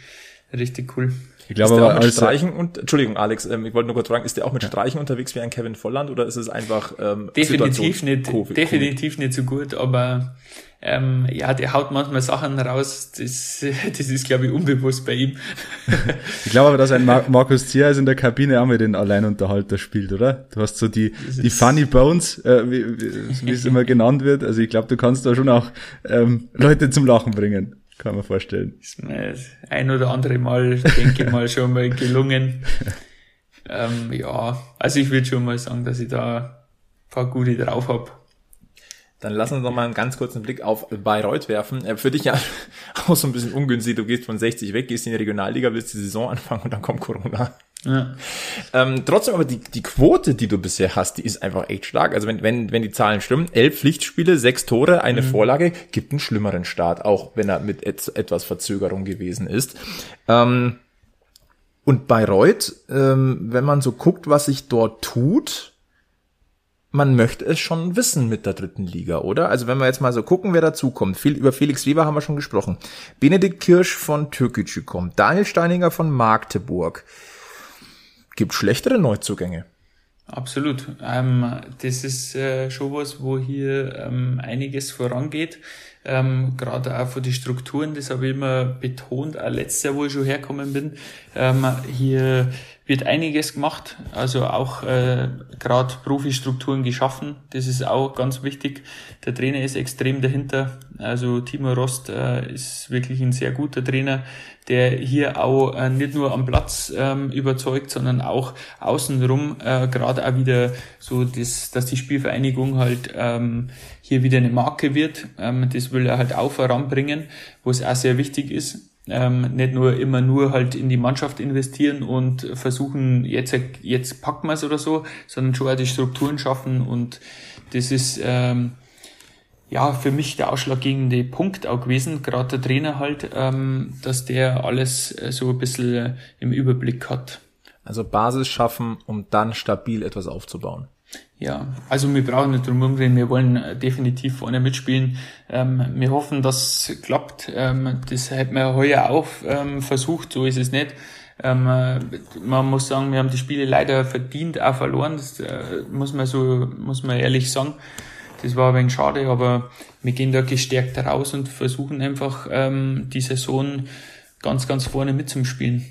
richtig cool. Ich glaube aber mit Streichen und Entschuldigung Alex, ähm, ich wollte nur kurz fragen, ist der auch mit Streichen unterwegs wie ein Kevin Volland oder ist es einfach ähm, definitiv nicht definitiv nicht so gut, aber ähm, ja, der haut manchmal Sachen raus, das, das ist, glaube ich, unbewusst bei ihm. ich glaube aber, dass ein Mar Markus Ziereis in der Kabine auch mit den Alleinunterhalter spielt, oder? Du hast so die, die Funny Bones, äh, wie, wie, wie es immer genannt wird. Also ich glaube, du kannst da schon auch ähm, Leute zum Lachen bringen, kann man vorstellen. Ist mir ein oder andere Mal, denke ich mal, schon mal gelungen. ähm, ja, also ich würde schon mal sagen, dass ich da ein paar gute drauf hab. Dann lass uns noch mal einen ganz kurzen Blick auf Bayreuth werfen. Äh, für dich ja auch so ein bisschen ungünstig. Du gehst von 60 weg, gehst in die Regionalliga, willst die Saison anfangen und dann kommt Corona. Ja. Ähm, trotzdem aber die, die Quote, die du bisher hast, die ist einfach echt stark. Also wenn, wenn, wenn die Zahlen stimmen, elf Pflichtspiele, sechs Tore, eine mhm. Vorlage, gibt einen schlimmeren Start, auch wenn er mit et etwas Verzögerung gewesen ist. Ähm, und Bayreuth, ähm, wenn man so guckt, was sich dort tut, man möchte es schon wissen mit der dritten Liga, oder? Also wenn wir jetzt mal so gucken, wer dazukommt. Viel über Felix Weber haben wir schon gesprochen. Benedikt Kirsch von Türkgücü kommt. Daniel Steininger von Magdeburg. Gibt schlechtere Neuzugänge. Absolut. Ähm, das ist äh, schon was, wo hier ähm, einiges vorangeht. Ähm, Gerade auch von den Strukturen, das habe ich immer betont, auch letztes Jahr, wo ich schon herkommen bin. Ähm, hier wird einiges gemacht, also auch äh, gerade Profistrukturen geschaffen. Das ist auch ganz wichtig. Der Trainer ist extrem dahinter. Also Timo Rost äh, ist wirklich ein sehr guter Trainer, der hier auch äh, nicht nur am Platz ähm, überzeugt, sondern auch außenrum äh, gerade auch wieder so, das, dass die Spielvereinigung halt ähm, hier wieder eine Marke wird. Ähm, das will er halt auch voranbringen, wo es auch sehr wichtig ist ähm, nicht nur immer nur halt in die Mannschaft investieren und versuchen, jetzt, jetzt packen wir es oder so, sondern schon auch die Strukturen schaffen und das ist ähm, ja für mich der ausschlaggebende Punkt auch gewesen, gerade der Trainer halt, ähm, dass der alles äh, so ein bisschen im Überblick hat. Also Basis schaffen, um dann stabil etwas aufzubauen. Ja, also wir brauchen nicht drum rumreden, wir wollen äh, definitiv vorne mitspielen. Ähm, wir hoffen, dass es klappt. Ähm, das hätten wir heuer auch ähm, versucht, so ist es nicht. Ähm, äh, man muss sagen, wir haben die Spiele leider verdient auch verloren, das äh, muss man so, muss man ehrlich sagen. Das war ein wenig schade, aber wir gehen da gestärkt raus und versuchen einfach ähm, die Saison ganz, ganz vorne mitzuspielen.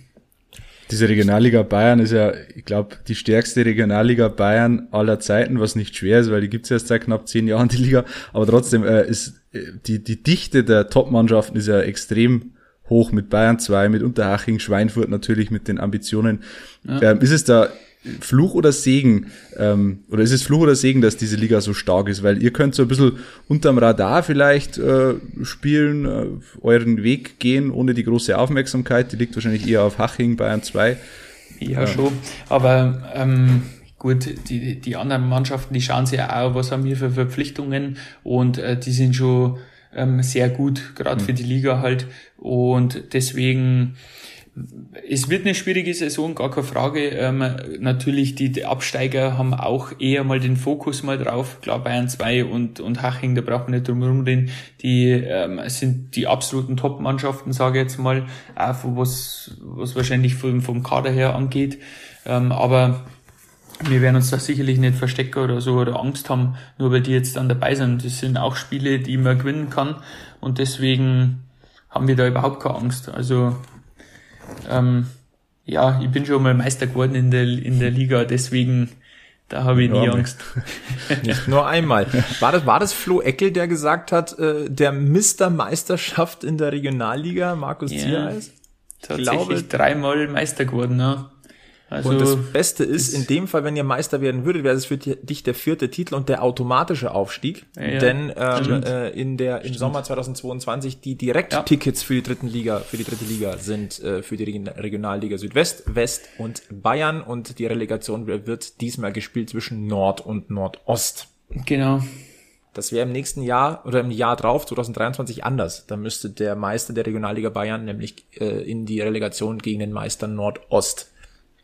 Diese Regionalliga Bayern ist ja, ich glaube, die stärkste Regionalliga Bayern aller Zeiten, was nicht schwer ist, weil die gibt's erst seit knapp zehn Jahren, die Liga. Aber trotzdem äh, ist äh, die, die Dichte der Top-Mannschaften ist ja extrem hoch mit Bayern 2, mit Unterhaching, Schweinfurt natürlich mit den Ambitionen. Ja. Ähm, ist es da Fluch oder Segen, ähm, oder ist es Fluch oder Segen, dass diese Liga so stark ist? Weil ihr könnt so ein bisschen unterm Radar vielleicht äh, spielen, äh, euren Weg gehen, ohne die große Aufmerksamkeit. Die liegt wahrscheinlich eher auf Haching, Bayern 2. Ja, ja. schon. Aber ähm, gut, die, die anderen Mannschaften, die schauen sich auch, was haben wir für Verpflichtungen und äh, die sind schon ähm, sehr gut, gerade mhm. für die Liga halt. Und deswegen es wird eine schwierige Saison, gar keine Frage. Ähm, natürlich, die, die, Absteiger haben auch eher mal den Fokus mal drauf. Klar, Bayern 2 und, und Haching, da braucht man nicht drum herum reden. Die ähm, sind die absoluten Top-Mannschaften, sage ich jetzt mal, auch was, was wahrscheinlich vom, vom Kader her angeht. Ähm, aber wir werden uns da sicherlich nicht verstecken oder so oder Angst haben, nur weil die jetzt dann dabei sind. Das sind auch Spiele, die man gewinnen kann und deswegen haben wir da überhaupt keine Angst. Also ähm, ja, ich bin schon mal Meister geworden in der, in der Liga, deswegen da habe ich nie Angst. Nicht nur einmal. War das, war das Flo Eckel, der gesagt hat, äh, der Mister Meisterschaft in der Regionalliga, Markus ja, Ziereis? Tatsächlich glaube, dreimal Meister geworden, ja. Also, und das Beste ist, in dem Fall, wenn ihr Meister werden würdet, wäre es für dich der vierte Titel und der automatische Aufstieg. Ja, Denn ähm, äh, in der im Sommer 2022 die Direkttickets ja. für die dritten Liga, für die dritte Liga sind äh, für die Regionalliga Südwest, West und Bayern und die Relegation wird diesmal gespielt zwischen Nord und Nordost. Genau. Das wäre im nächsten Jahr oder im Jahr drauf, 2023, anders. Da müsste der Meister der Regionalliga Bayern nämlich äh, in die Relegation gegen den Meister Nordost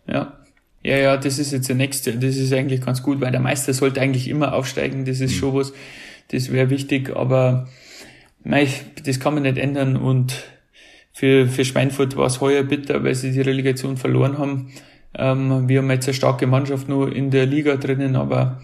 ja. Ja, ja, das ist jetzt der nächste. Das ist eigentlich ganz gut, weil der Meister sollte eigentlich immer aufsteigen. Das ist mhm. schon was, das wäre wichtig, aber mei, das kann man nicht ändern und für, für Schweinfurt war es heuer bitter, weil sie die Relegation verloren haben. Ähm, wir haben jetzt eine starke Mannschaft nur in der Liga drinnen, aber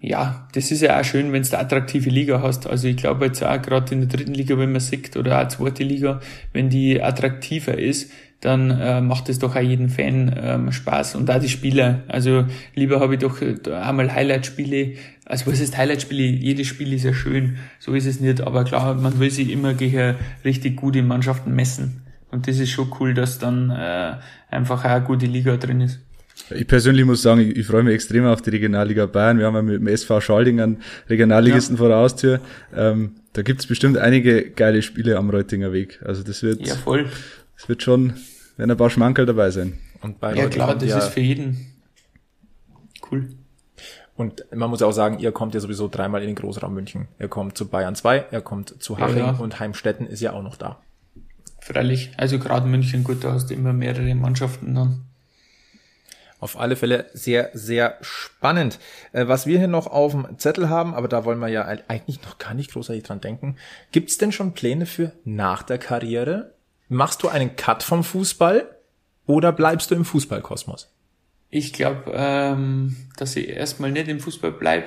ja, das ist ja auch schön, wenn du eine attraktive Liga hast. Also ich glaube jetzt auch gerade in der dritten Liga, wenn man sieht, oder auch zweite Liga, wenn die attraktiver ist, dann äh, macht es doch auch jeden Fan ähm, Spaß und auch die Spieler. Also lieber habe ich doch äh, einmal Highlight-Spiele. Also was ist Highlight-Spiele? Jedes Spiel ist ja schön, so ist es nicht. Aber klar, man will sich immer gegen richtig gute Mannschaften messen. Und das ist schon cool, dass dann äh, einfach auch eine gute Liga drin ist. Ich persönlich muss sagen, ich, ich freue mich extrem auf die Regionalliga Bayern. Wir haben ja mit dem SV Schalding einen Regionalligisten ja. vor der Haustür. Ähm, da gibt's bestimmt einige geile Spiele am Reutinger Weg. Also das wird, ja, voll. Das wird schon, werden ein paar Schmankerl dabei sein. Und bei ja klar, das ja ist für jeden cool. Und man muss auch sagen, ihr kommt ja sowieso dreimal in den Großraum München. Er kommt zu Bayern 2, er kommt zu Haching ja, ja. und Heimstetten ist ja auch noch da. Freilich, also gerade München, gut, da hast du immer mehrere Mannschaften dann. Auf alle Fälle sehr, sehr spannend. Äh, was wir hier noch auf dem Zettel haben, aber da wollen wir ja eigentlich noch gar nicht großartig dran denken. Gibt's denn schon Pläne für nach der Karriere? Machst du einen Cut vom Fußball oder bleibst du im Fußballkosmos? Ich glaube, ähm, dass ich erstmal nicht im Fußball bleib.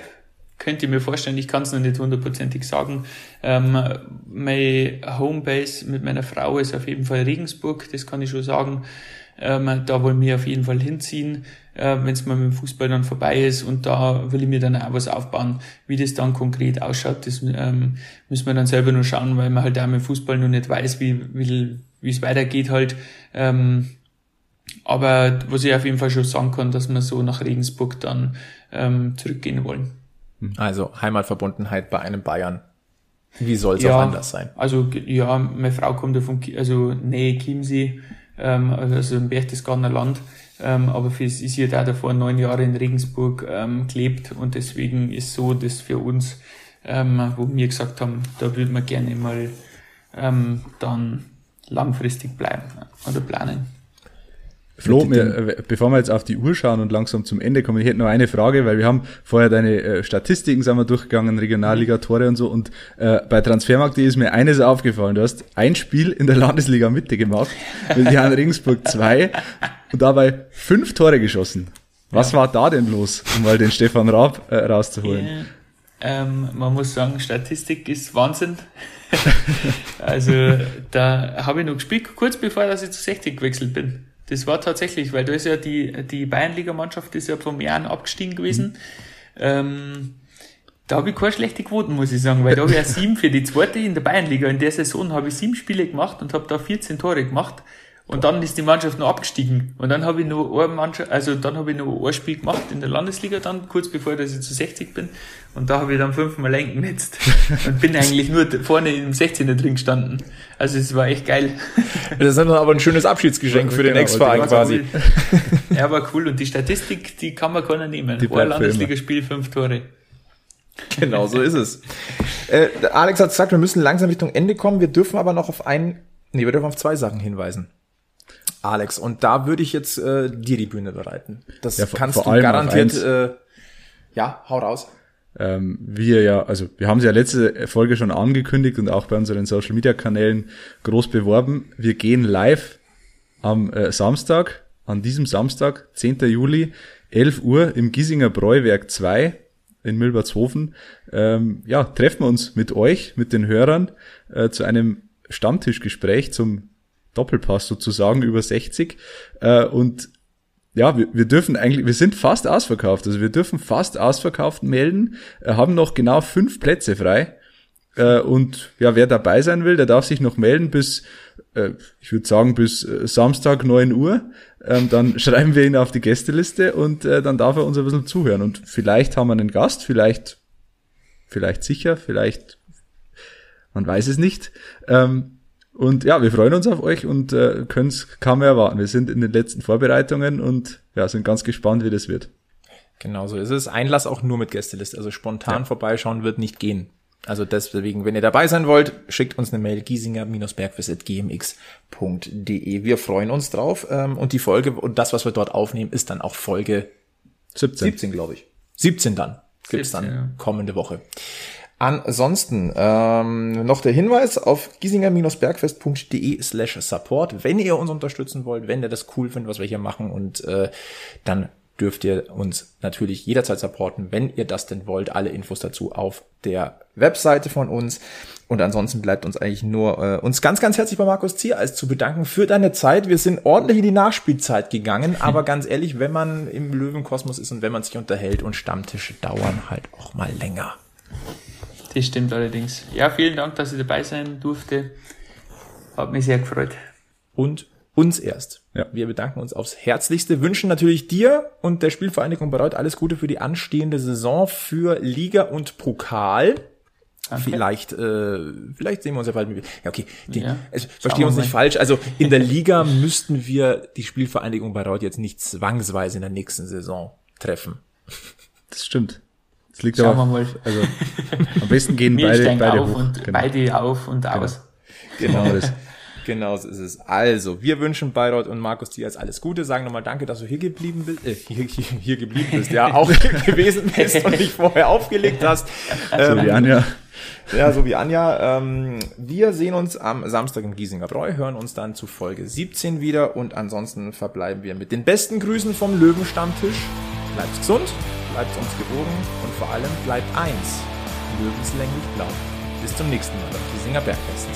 Könnte ich mir vorstellen, ich kann es noch nicht hundertprozentig sagen. Ähm, meine Homebase mit meiner Frau ist auf jeden Fall Regensburg, das kann ich schon sagen. Ähm, da wollen wir auf jeden Fall hinziehen, äh, wenn es mal mit dem Fußball dann vorbei ist. Und da will ich mir dann auch was aufbauen. Wie das dann konkret ausschaut, das ähm, müssen wir dann selber nur schauen, weil man halt auch mit dem Fußball noch nicht weiß, wie, wie, wie es weitergeht halt. Ähm, aber was ich auf jeden Fall schon sagen kann, dass wir so nach Regensburg dann ähm, zurückgehen wollen. Also Heimatverbundenheit bei einem Bayern Wie soll es Ja. auch anders sein? Also ja, meine Frau kommt ja von also Nähe Chiemsee, ähm, also im Berchtesgadener Land. Ähm, aber für, sie ist ja da davor neun Jahre in Regensburg ähm, gelebt und deswegen ist so, dass für uns, ähm, wo wir gesagt haben, da würden wir gerne mal ähm, dann langfristig bleiben oder planen. Flo, wir, äh, bevor wir jetzt auf die Uhr schauen und langsam zum Ende kommen, ich hätte noch eine Frage, weil wir haben vorher deine äh, Statistiken sind wir durchgegangen, Regionalliga-Tore und so und äh, bei Transfermarkt.de ist mir eines aufgefallen, du hast ein Spiel in der Landesliga Mitte gemacht, mit Jan Regensburg 2 und dabei fünf Tore geschossen. Was war da denn los, um mal den Stefan Raab äh, rauszuholen? Ja, ähm, man muss sagen, Statistik ist Wahnsinn. also da habe ich noch gespielt, kurz bevor dass ich zu 60 gewechselt bin. Das war tatsächlich, weil da ist ja die, die Bayernliga-Mannschaft ist ja vom Jahren abgestiegen gewesen. Ähm, da habe ich keine schlechte Quoten, muss ich sagen, weil da habe ich ja sieben für die zweite in der Bayernliga. In der Saison habe ich sieben Spiele gemacht und habe da 14 Tore gemacht. Und dann ist die Mannschaft noch abgestiegen. Und dann habe ich noch eine Mannschaft, also dann habe ich noch ein Spiel gemacht in der Landesliga dann, kurz bevor dass ich zu 60 bin. Und da habe ich dann fünfmal eingenetzt. Und bin eigentlich nur vorne im 16er drin gestanden. Also es war echt geil. Das ist dann aber ein schönes Abschiedsgeschenk für den Genau, Ex-Verein wollte quasi. Ja, war cool. Und die Statistik, die kann man keiner nehmen. Die Ein Landesligaspiel, fünf Tore. Genau, so ist es. Äh, Alex hat gesagt, wir müssen langsam Richtung Ende kommen. Wir dürfen aber noch auf ein, nee, wir dürfen auf zwei Sachen hinweisen. Alex, und da würde ich jetzt äh, dir die Bühne bereiten. Das Ja, kannst du garantiert. Äh, ja, hau raus. ähm, wir ja, also wir haben es ja letzte Folge schon angekündigt und auch bei unseren Social Media Kanälen groß beworben. Wir gehen live am äh, Samstag, an diesem Samstag, 10. Juli, 11 Uhr im Giesinger Bräuwerk 2 in Milbertshofen. Ähm, ja, treffen wir uns mit euch, mit den Hörern, äh, zu einem Stammtischgespräch zum Doppelpass sozusagen über 60. Äh, und ja, wir, wir dürfen eigentlich, wir sind fast ausverkauft. Also wir dürfen fast ausverkauft melden, äh, haben noch genau fünf Plätze frei. Äh, und ja, wer dabei sein will, der darf sich noch melden bis, äh, ich würde sagen, bis äh, Samstag 9 Uhr. Ähm, dann schreiben wir ihn auf die Gästeliste und äh, dann darf er uns ein bisschen zuhören. Und vielleicht haben wir einen Gast, vielleicht, vielleicht sicher, vielleicht, man weiß es nicht. Ähm, und ja, wir freuen uns auf euch und äh, können es kaum mehr erwarten. Wir sind in den letzten Vorbereitungen und ja, sind ganz gespannt, wie das wird. Genau so ist es. Einlass auch nur mit Gästeliste. Also spontan vorbeischauen wird nicht gehen. Also deswegen, wenn ihr dabei sein wollt, schickt uns eine Mail giesinger-bergwiss.gmx.de. Wir freuen uns drauf. Ähm, Und die Folge und das, was wir dort aufnehmen, ist dann auch Folge 17. 17, glaube ich. 17 dann. Gibt's 17, dann ja. kommende Woche. Ansonsten ähm, noch der Hinweis auf giesinger-bergfest.de slash support, wenn ihr uns unterstützen wollt, wenn ihr das cool findet, was wir hier machen und äh, dann dürft ihr uns natürlich jederzeit supporten, wenn ihr das denn wollt. Alle Infos dazu auf der Webseite von uns. Und ansonsten bleibt uns eigentlich nur äh, uns ganz, ganz herzlich bei Markus Ziereis zu bedanken für deine Zeit. Wir sind ordentlich in die Nachspielzeit gegangen, aber ganz ehrlich, wenn man im Löwenkosmos ist und wenn man sich unterhält und Stammtische dauern halt auch mal länger. Das stimmt allerdings. Ja, vielen Dank, dass ich dabei sein durfte. Hat mich sehr gefreut. und uns erst. Ja. Wir bedanken uns aufs Herzlichste, wünschen natürlich dir und der Spielvereinigung Bayreuth alles Gute für die anstehende Saison für Liga und Pokal. Vielleicht, äh, vielleicht sehen wir uns ja bald. mit- Ja, okay. Die, Ja. also, verstehen wir uns nicht mal. falsch. Also in der Liga müssten wir die Spielvereinigung Bayreuth jetzt nicht zwangsweise in der nächsten Saison treffen. Das stimmt. Das liegt Schauen aber wir mal. Also am besten gehen beide, beide auf hoch. und Genau. beide auf und aus. Genau Genau das. Genau so ist es. Also, wir wünschen Bayreuth und Markus Diaz alles Gute, sagen nochmal danke, dass du hier geblieben bist, äh, hier, hier, hier geblieben bist, ja, auch gewesen bist und nicht vorher aufgelegt hast. So Ähm, wie Anja. Ja, so wie Anja. Ähm, wir sehen uns am Samstag im Giesinger Bräu, hören uns dann zu Folge 17 wieder und ansonsten verbleiben wir mit den besten Grüßen vom Löwenstammtisch. Bleibt gesund, bleibt uns gewogen und vor allem bleibt eins, löwenslänglich blau. Bis zum nächsten Mal beim Giesinger Bergfest.